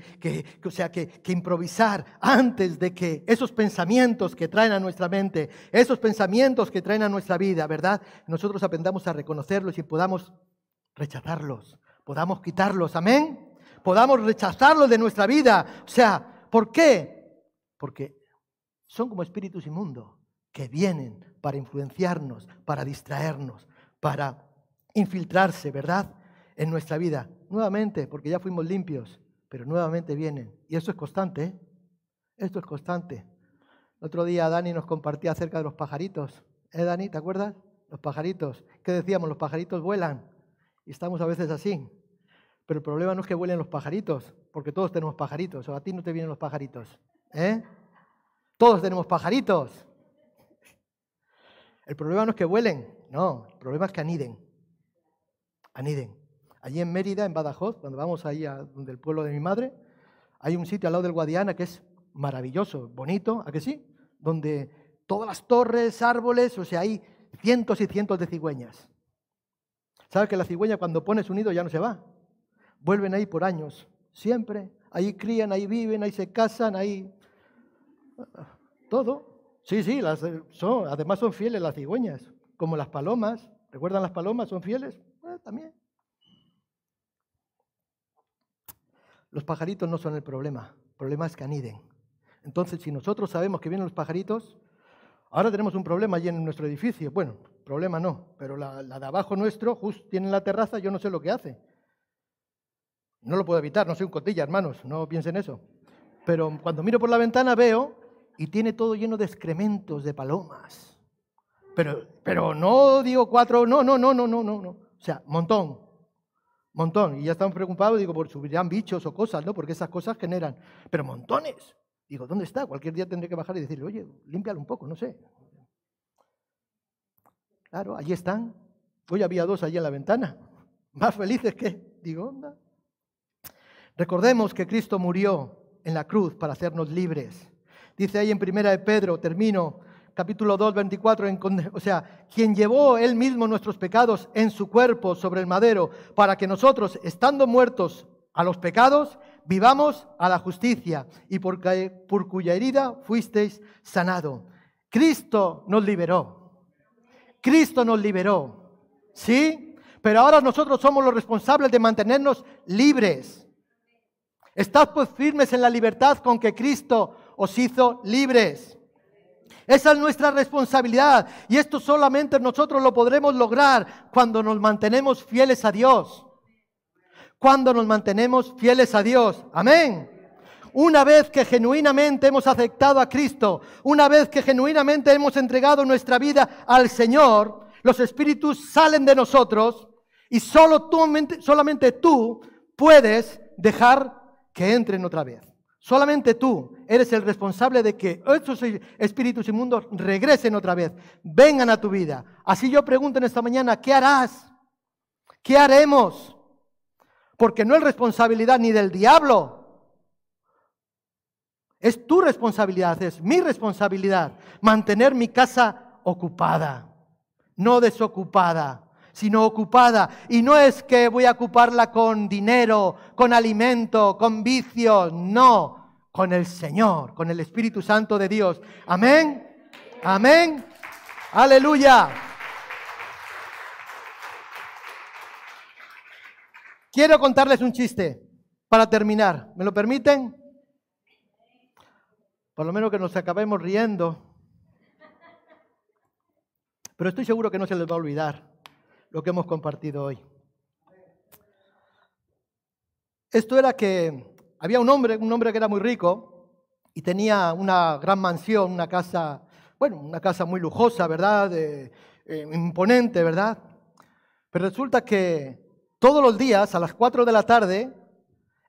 Speaker 1: o sea, que, que, improvisar antes de que esos pensamientos que traen a nuestra mente, esos pensamientos que traen a nuestra vida, ¿verdad? Nosotros aprendamos a reconocerlos y podamos rechazarlos, podamos quitarlos, amén. Podamos rechazarlos de nuestra vida. O sea, ¿por qué? Porque son como espíritus inmundos que vienen para influenciarnos, para distraernos, para infiltrarse, ¿verdad? En nuestra vida. Nuevamente, porque ya fuimos limpios, pero nuevamente vienen. Y eso es constante, ¿eh? Esto es constante. El otro día Dani nos compartía acerca de los pajaritos. ¿Eh, Dani? ¿Te acuerdas? Los pajaritos. ¿Qué decíamos? Los pajaritos vuelan. Y estamos a veces así. Pero el problema no es que vuelen los pajaritos, porque todos tenemos pajaritos, o a ti no te vienen los pajaritos. ¿eh? Todos tenemos pajaritos. El problema no es que vuelen, no, el problema es que aniden. Aniden. Allí en Mérida, en Badajoz, cuando vamos ahí a donde el pueblo de mi madre, hay un sitio al lado del Guadiana que es maravilloso, bonito, ¿a que sí? Donde todas las torres, árboles, o sea, hay cientos y cientos de cigüeñas. ¿Sabes que la cigüeña cuando pone su nido ya no se va? vuelven ahí por años, siempre. Ahí crían, ahí viven, ahí se casan, ahí... Todo. Sí, sí, las, son, además son fieles las cigüeñas, como las palomas. ¿Recuerdan las palomas? ¿Son fieles? Eh, también. Los pajaritos no son el problema. problema es que aniden. Entonces, si nosotros sabemos que vienen los pajaritos, ahora tenemos un problema allí en nuestro edificio. Bueno, problema no, pero la, de abajo nuestro, justo tiene la terraza, yo no sé lo que hace. No lo puedo evitar, no soy un cotilla, hermanos, no piensen eso. Pero cuando miro por la ventana veo y tiene todo lleno de excrementos de palomas. Pero, pero no digo cuatro, no, no, no, no, no, no, no. O sea, montón, montón. Y ya estamos preocupados, digo, por subirán bichos o cosas, ¿no? Porque esas cosas generan. Pero montones. Digo, ¿dónde está? Cualquier día tendré que bajar y decirle, oye, límpialo un poco, no sé. Claro, allí están. Hoy había dos allí en la ventana. Más felices que, digo, onda. Recordemos que Cristo murió en la cruz para hacernos libres. Dice ahí en primera de Pedro, termino, capítulo 2, 24, o sea, quien llevó él mismo nuestros pecados en su cuerpo sobre el madero, para que nosotros, estando muertos a los pecados, vivamos a la justicia y por, por cuya herida fuisteis sanado. Cristo nos liberó. Cristo nos liberó. ¿Sí? Pero ahora nosotros somos los responsables de mantenernos libres. Estad pues firmes en la libertad con que Cristo os hizo libres. Esa es nuestra responsabilidad y esto solamente nosotros lo podremos lograr cuando nos mantenemos fieles a Dios. Cuando nos mantenemos fieles a Dios. Amén. Una vez que genuinamente hemos aceptado a Cristo, una vez que genuinamente hemos entregado nuestra vida al Señor, los espíritus salen de nosotros y solo tú, solamente tú puedes dejar que entren otra vez. Solamente tú eres el responsable de que estos espíritus inmundos regresen otra vez, vengan a tu vida. Así yo pregunto en esta mañana, ¿qué harás? ¿Qué haremos? Porque no es responsabilidad ni del diablo. Es tu responsabilidad, es mi responsabilidad mantener mi casa ocupada, no desocupada sino ocupada. Y no es que voy a ocuparla con dinero, con alimento, con vicios, no, con el Señor, con el Espíritu Santo de Dios. Amén, amén, aleluya. Quiero contarles un chiste para terminar. ¿Me lo permiten? Por lo menos que nos acabemos riendo. Pero estoy seguro que no se les va a olvidar lo que hemos compartido hoy. Esto era que había un hombre, un hombre que era muy rico y tenía una gran mansión, una casa, bueno, una casa muy lujosa, ¿verdad? Eh, imponente, ¿verdad? Pero resulta que todos los días, a las 4 de la tarde,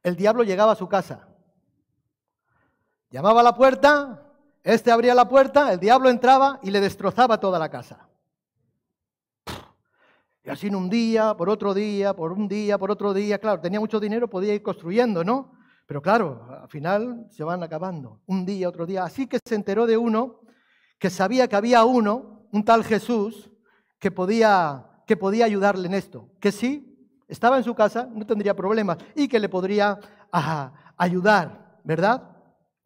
Speaker 1: el diablo llegaba a su casa. Llamaba a la puerta, este abría la puerta, el diablo entraba y le destrozaba toda la casa. Y así en un día, por otro día, por un día, por otro día. Claro, tenía mucho dinero, podía ir construyendo, ¿no? Pero claro, al final se van acabando. Un día, otro día. Así que se enteró de uno que sabía que había uno, un tal Jesús, que podía, que podía ayudarle en esto. Que sí, estaba en su casa, no tendría problemas y que le podría ayudar, ¿verdad?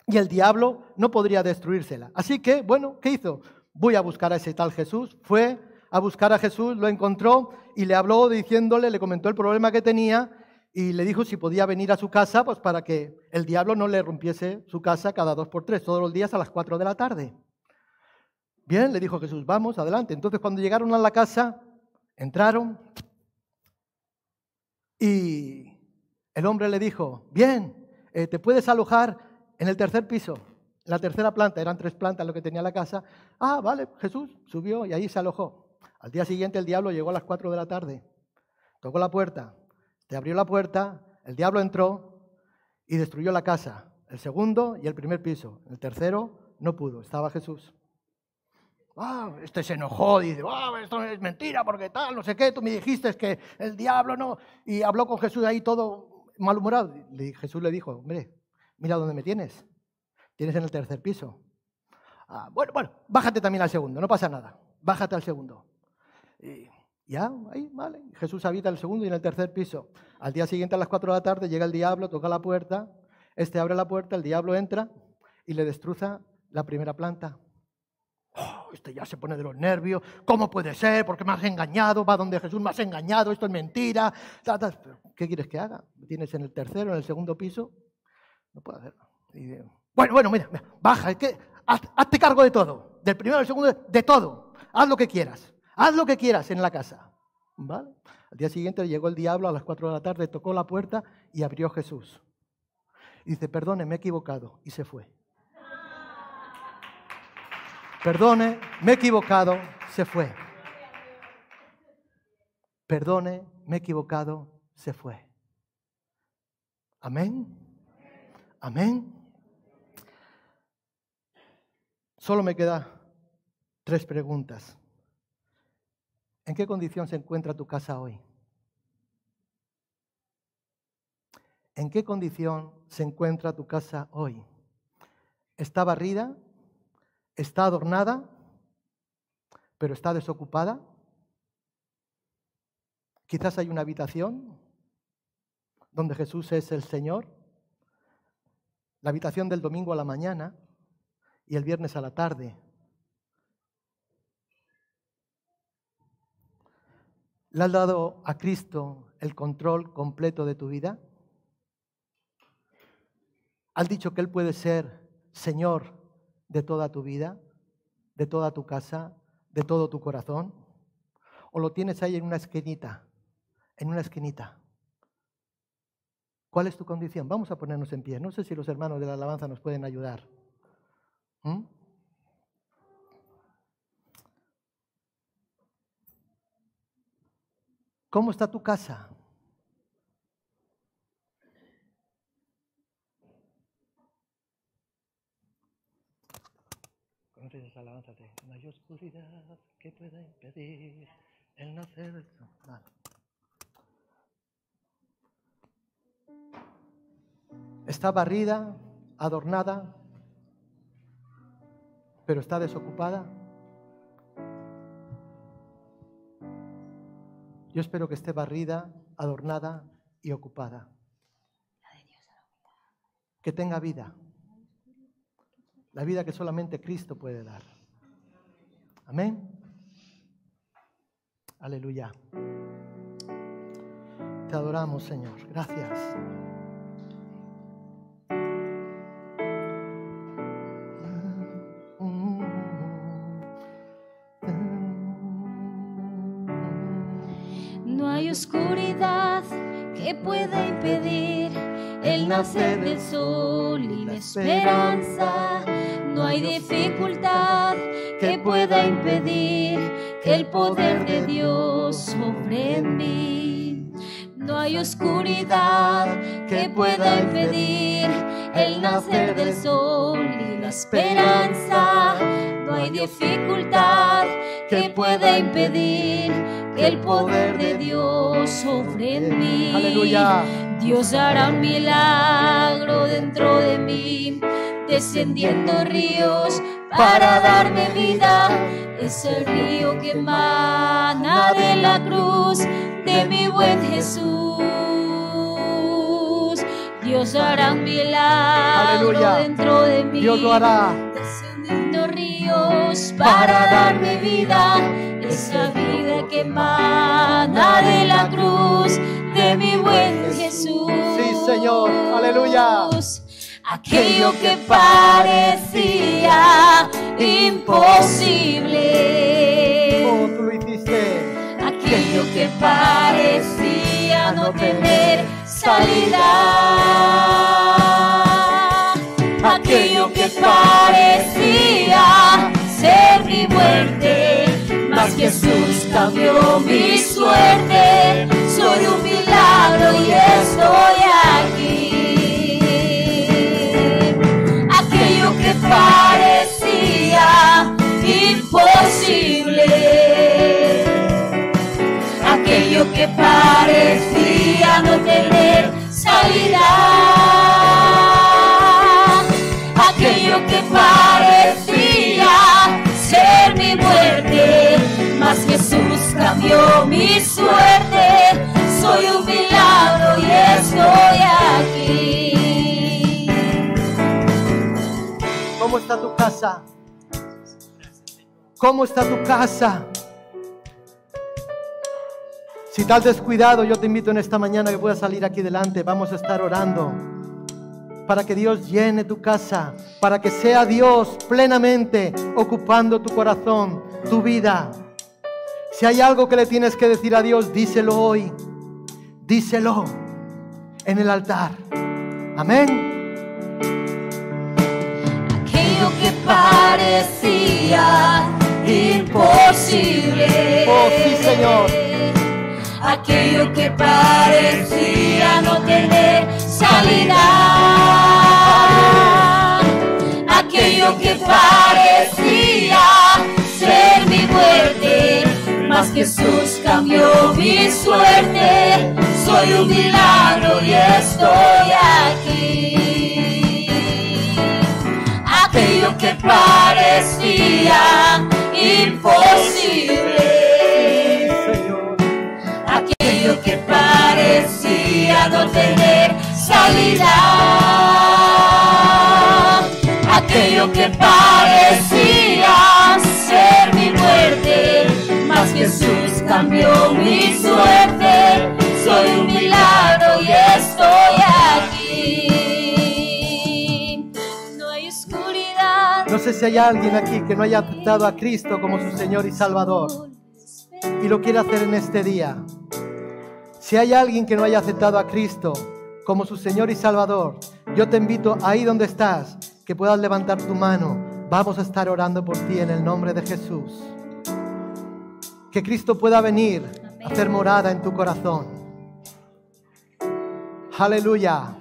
Speaker 1: Y el diablo no podría destruírsela. Así que, bueno, ¿qué hizo? Voy a buscar a ese tal Jesús. Fue, a buscar a Jesús, lo encontró y le habló diciéndole, le comentó el problema que tenía y le dijo si podía venir a su casa, pues para que el diablo no le rompiese su casa cada dos por tres, todos los días a las cuatro de la tarde. Bien, le dijo Jesús, vamos, adelante. Entonces cuando llegaron a la casa, entraron y el hombre le dijo, bien, eh, te puedes alojar en el tercer piso, la tercera planta, eran tres plantas lo que tenía la casa. Ah, vale, Jesús subió y ahí se alojó. Al día siguiente el diablo llegó a las 4 de la tarde, tocó la puerta, te abrió la puerta, el diablo entró y destruyó la casa, el segundo y el primer piso. El tercero no pudo, estaba Jesús. Ah, este se enojó, dice, ah, esto es mentira, porque tal, no sé qué, tú me dijiste que el diablo no. Y habló con Jesús ahí todo malhumorado. Jesús le dijo, hombre, mira dónde me tienes. Tienes en el tercer piso. Ah, bueno, bueno, bájate también al segundo, no pasa nada. Bájate al segundo. Y ya, ahí, vale. Jesús habita en el segundo y en el tercer piso. Al día siguiente, a las 4 de la tarde, llega el diablo, toca la puerta. Este abre la puerta, el diablo entra y le destruza la primera planta. Oh, este ya se pone de los nervios. ¿Cómo puede ser? Porque me has engañado. Va donde Jesús me has engañado. Esto es mentira. ¿Qué quieres que haga? ¿Tienes en el tercero, en el segundo piso? No puedo hacerlo. bueno, bueno, mira, baja, es hazte cargo de todo, del primero al segundo, de todo. Haz lo que quieras, haz lo que quieras en la casa. ¿Vale? Al día siguiente llegó el diablo a las 4 de la tarde, tocó la puerta y abrió Jesús. Y dice, perdone, me he equivocado. Y se fue. Perdone, me he equivocado, se fue. Perdone, me he equivocado, se fue. Amén. Amén. Solo me queda tres preguntas. ¿En qué condición se encuentra tu casa hoy? ¿En qué condición se encuentra tu casa hoy? ¿Está barrida? ¿Está adornada? ¿Pero está desocupada? Quizás hay una habitación donde Jesús es el Señor, la habitación del domingo a la mañana y el viernes a la tarde, ¿Le has dado a Cristo el control completo de tu vida? ¿Has dicho que Él puede ser Señor de toda tu vida, de toda tu casa, de todo tu corazón? ¿O lo tienes ahí en una esquinita? En una esquinita. ¿Cuál es tu condición? Vamos a ponernos en pie. No sé si los hermanos de la alabanza nos pueden ayudar. ¿Mm? ¿Cómo está tu casa? Conoces alabanza de mayor oscuridad que pueda impedir el nacer del sol. Está barrida, adornada, pero está desocupada. Yo espero que esté barrida, adornada y ocupada. Que tenga vida. La vida que solamente Cristo puede dar. Amén. Aleluya. Te adoramos, Señor. Gracias.
Speaker 2: Pueda impedir el nacer del sol y la esperanza. No hay dificultad que pueda impedir que el poder de Dios sobre mí. No hay oscuridad que pueda impedir el nacer del sol y la esperanza. No hay dificultad que pueda impedir el poder de Dios sobre mí.
Speaker 1: Aleluya.
Speaker 2: Dios hará un milagro dentro de mí, descendiendo ríos para darme vida. Es el río que emana de la cruz de mi buen Jesús. Dios hará un milagro dentro de mí.
Speaker 1: Dios lo hará.
Speaker 2: Descendiendo ríos para darme vida esa vida que emana de la cruz de mi buen Jesús.
Speaker 1: Sí, Señor, aleluya.
Speaker 2: Aquello que parecía imposible.
Speaker 1: Oh, tú lo hiciste.
Speaker 2: Aquello que parecía no tener salida. Aquello que parecía ser mi muerte Jesús cambió mi suerte. Soy un milagro y estoy aquí. Aquello que parecía imposible. Aquello que parecía no tener salida. Aquello que parecía ser mi muerte Jesús cambió mi suerte. Soy un y estoy aquí.
Speaker 1: ¿Cómo está tu casa? ¿Cómo está tu casa? Si estás descuidado, yo te invito en esta mañana que puedas salir aquí delante. Vamos a estar orando. Para que Dios llene tu casa, para que sea Dios plenamente ocupando tu corazón, tu vida. Si hay algo que le tienes que decir a Dios, díselo hoy. Díselo en el altar. Amén.
Speaker 2: Aquello que parecía imposible.
Speaker 1: Oh, sí, Señor.
Speaker 2: Aquello que parecía no tener salida. Aquello que parecía ser mi muerte. Mas Jesús cambió mi suerte. Soy un milagro y estoy aquí. Aquello que parecía imposible.
Speaker 1: Señor.
Speaker 2: Aquello que parecía no tener salida. Aquello que parecía ser mi muerte. Mas Jesús cambió mi suerte. Soy un milagro y estoy aquí. No hay oscuridad.
Speaker 1: No sé si hay alguien aquí que no haya aceptado a Cristo como su Señor y Salvador y lo quiere hacer en este día. Si hay alguien que no haya aceptado a Cristo como su Señor y Salvador, yo te invito ahí donde estás, que puedas levantar tu mano. Vamos a estar orando por ti en el nombre de Jesús. Que Cristo pueda venir a hacer morada en tu corazón. Aleluya.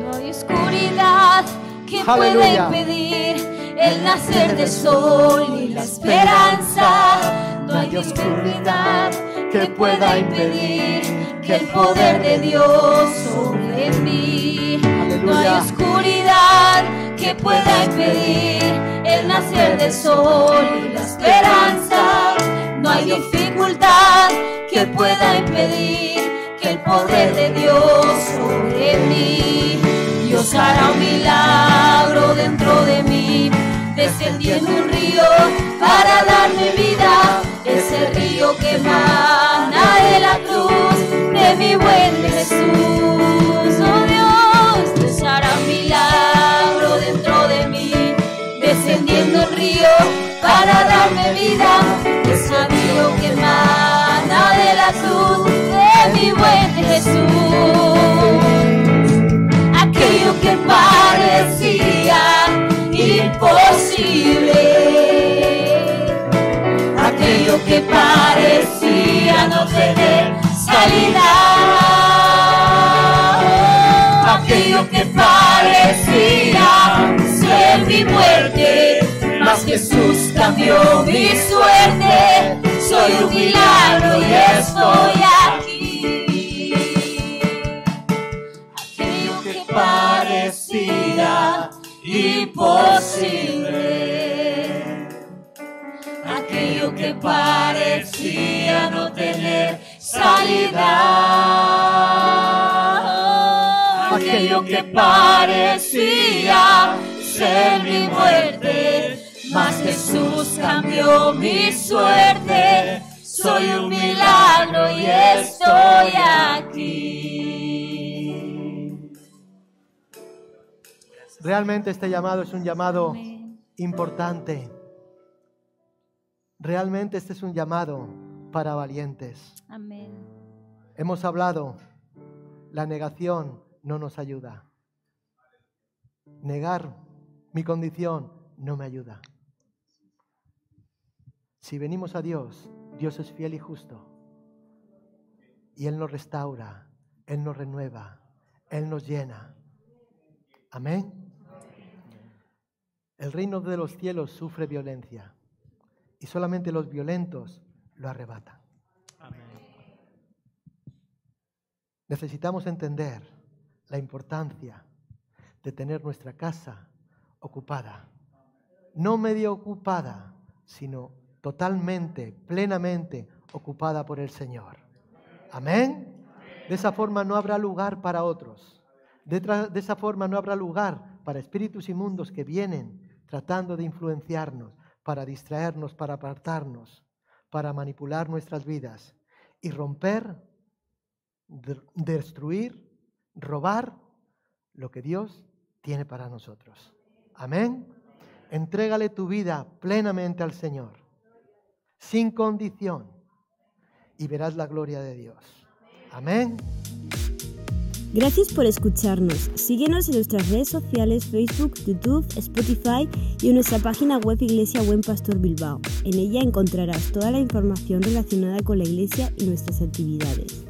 Speaker 2: No hay oscuridad que pueda
Speaker 1: Aleluya.
Speaker 2: impedir el nacer del sol y la esperanza. No hay oscuridad que pueda impedir que el poder de Dios sobre mí. No hay oscuridad que pueda impedir el nacer del sol y la esperanza. No hay dificultad que pueda impedir que el poder de Dios sobre mí. Dios hará un milagro dentro de mí, descendiendo un río para darme vida. Ese río que emana de la cruz de mi buen Jesús. Oh Dios, Dios hará un milagro dentro de mí, descendiendo el río para darme vida. Ese río que emana de la cruz de mi buen Jesús imposible, aquello que parecía no tener salida, aquello que parecía ser mi muerte, mas Jesús cambió mi suerte, soy un milagro y estoy aquí. Aquello que parecía imposible, aquello que parecía no tener salida, aquello que parecía ser mi muerte, mas Jesús cambió mi suerte. Soy un milagro y estoy aquí.
Speaker 1: Realmente este llamado es un llamado importante. Realmente este es un llamado para valientes.
Speaker 2: Amén.
Speaker 1: Hemos hablado, la negación no nos ayuda. Negar mi condición no me ayuda. Si venimos a Dios, Dios es fiel y justo. Y Él nos restaura, Él nos renueva, Él nos llena. Amén. El reino de los cielos sufre violencia y solamente los violentos lo arrebatan. Necesitamos entender la importancia de tener nuestra casa ocupada. No medio ocupada, sino totalmente, plenamente ocupada por el Señor. Amén. De esa forma no habrá lugar para otros. De, de esa forma no habrá lugar para espíritus inmundos que vienen tratando de influenciarnos, para distraernos, para apartarnos, para manipular nuestras vidas y romper destruir, robar lo que Dios tiene para nosotros. Amén. Entrégale tu vida plenamente al Señor, sin condición, y verás la gloria de Dios. Amén.
Speaker 3: Gracias por escucharnos. Síguenos en nuestras redes sociales, Facebook, YouTube, Spotify y en nuestra página web Iglesia Buen Pastor Bilbao. En ella encontrarás toda la información relacionada con la iglesia y nuestras actividades.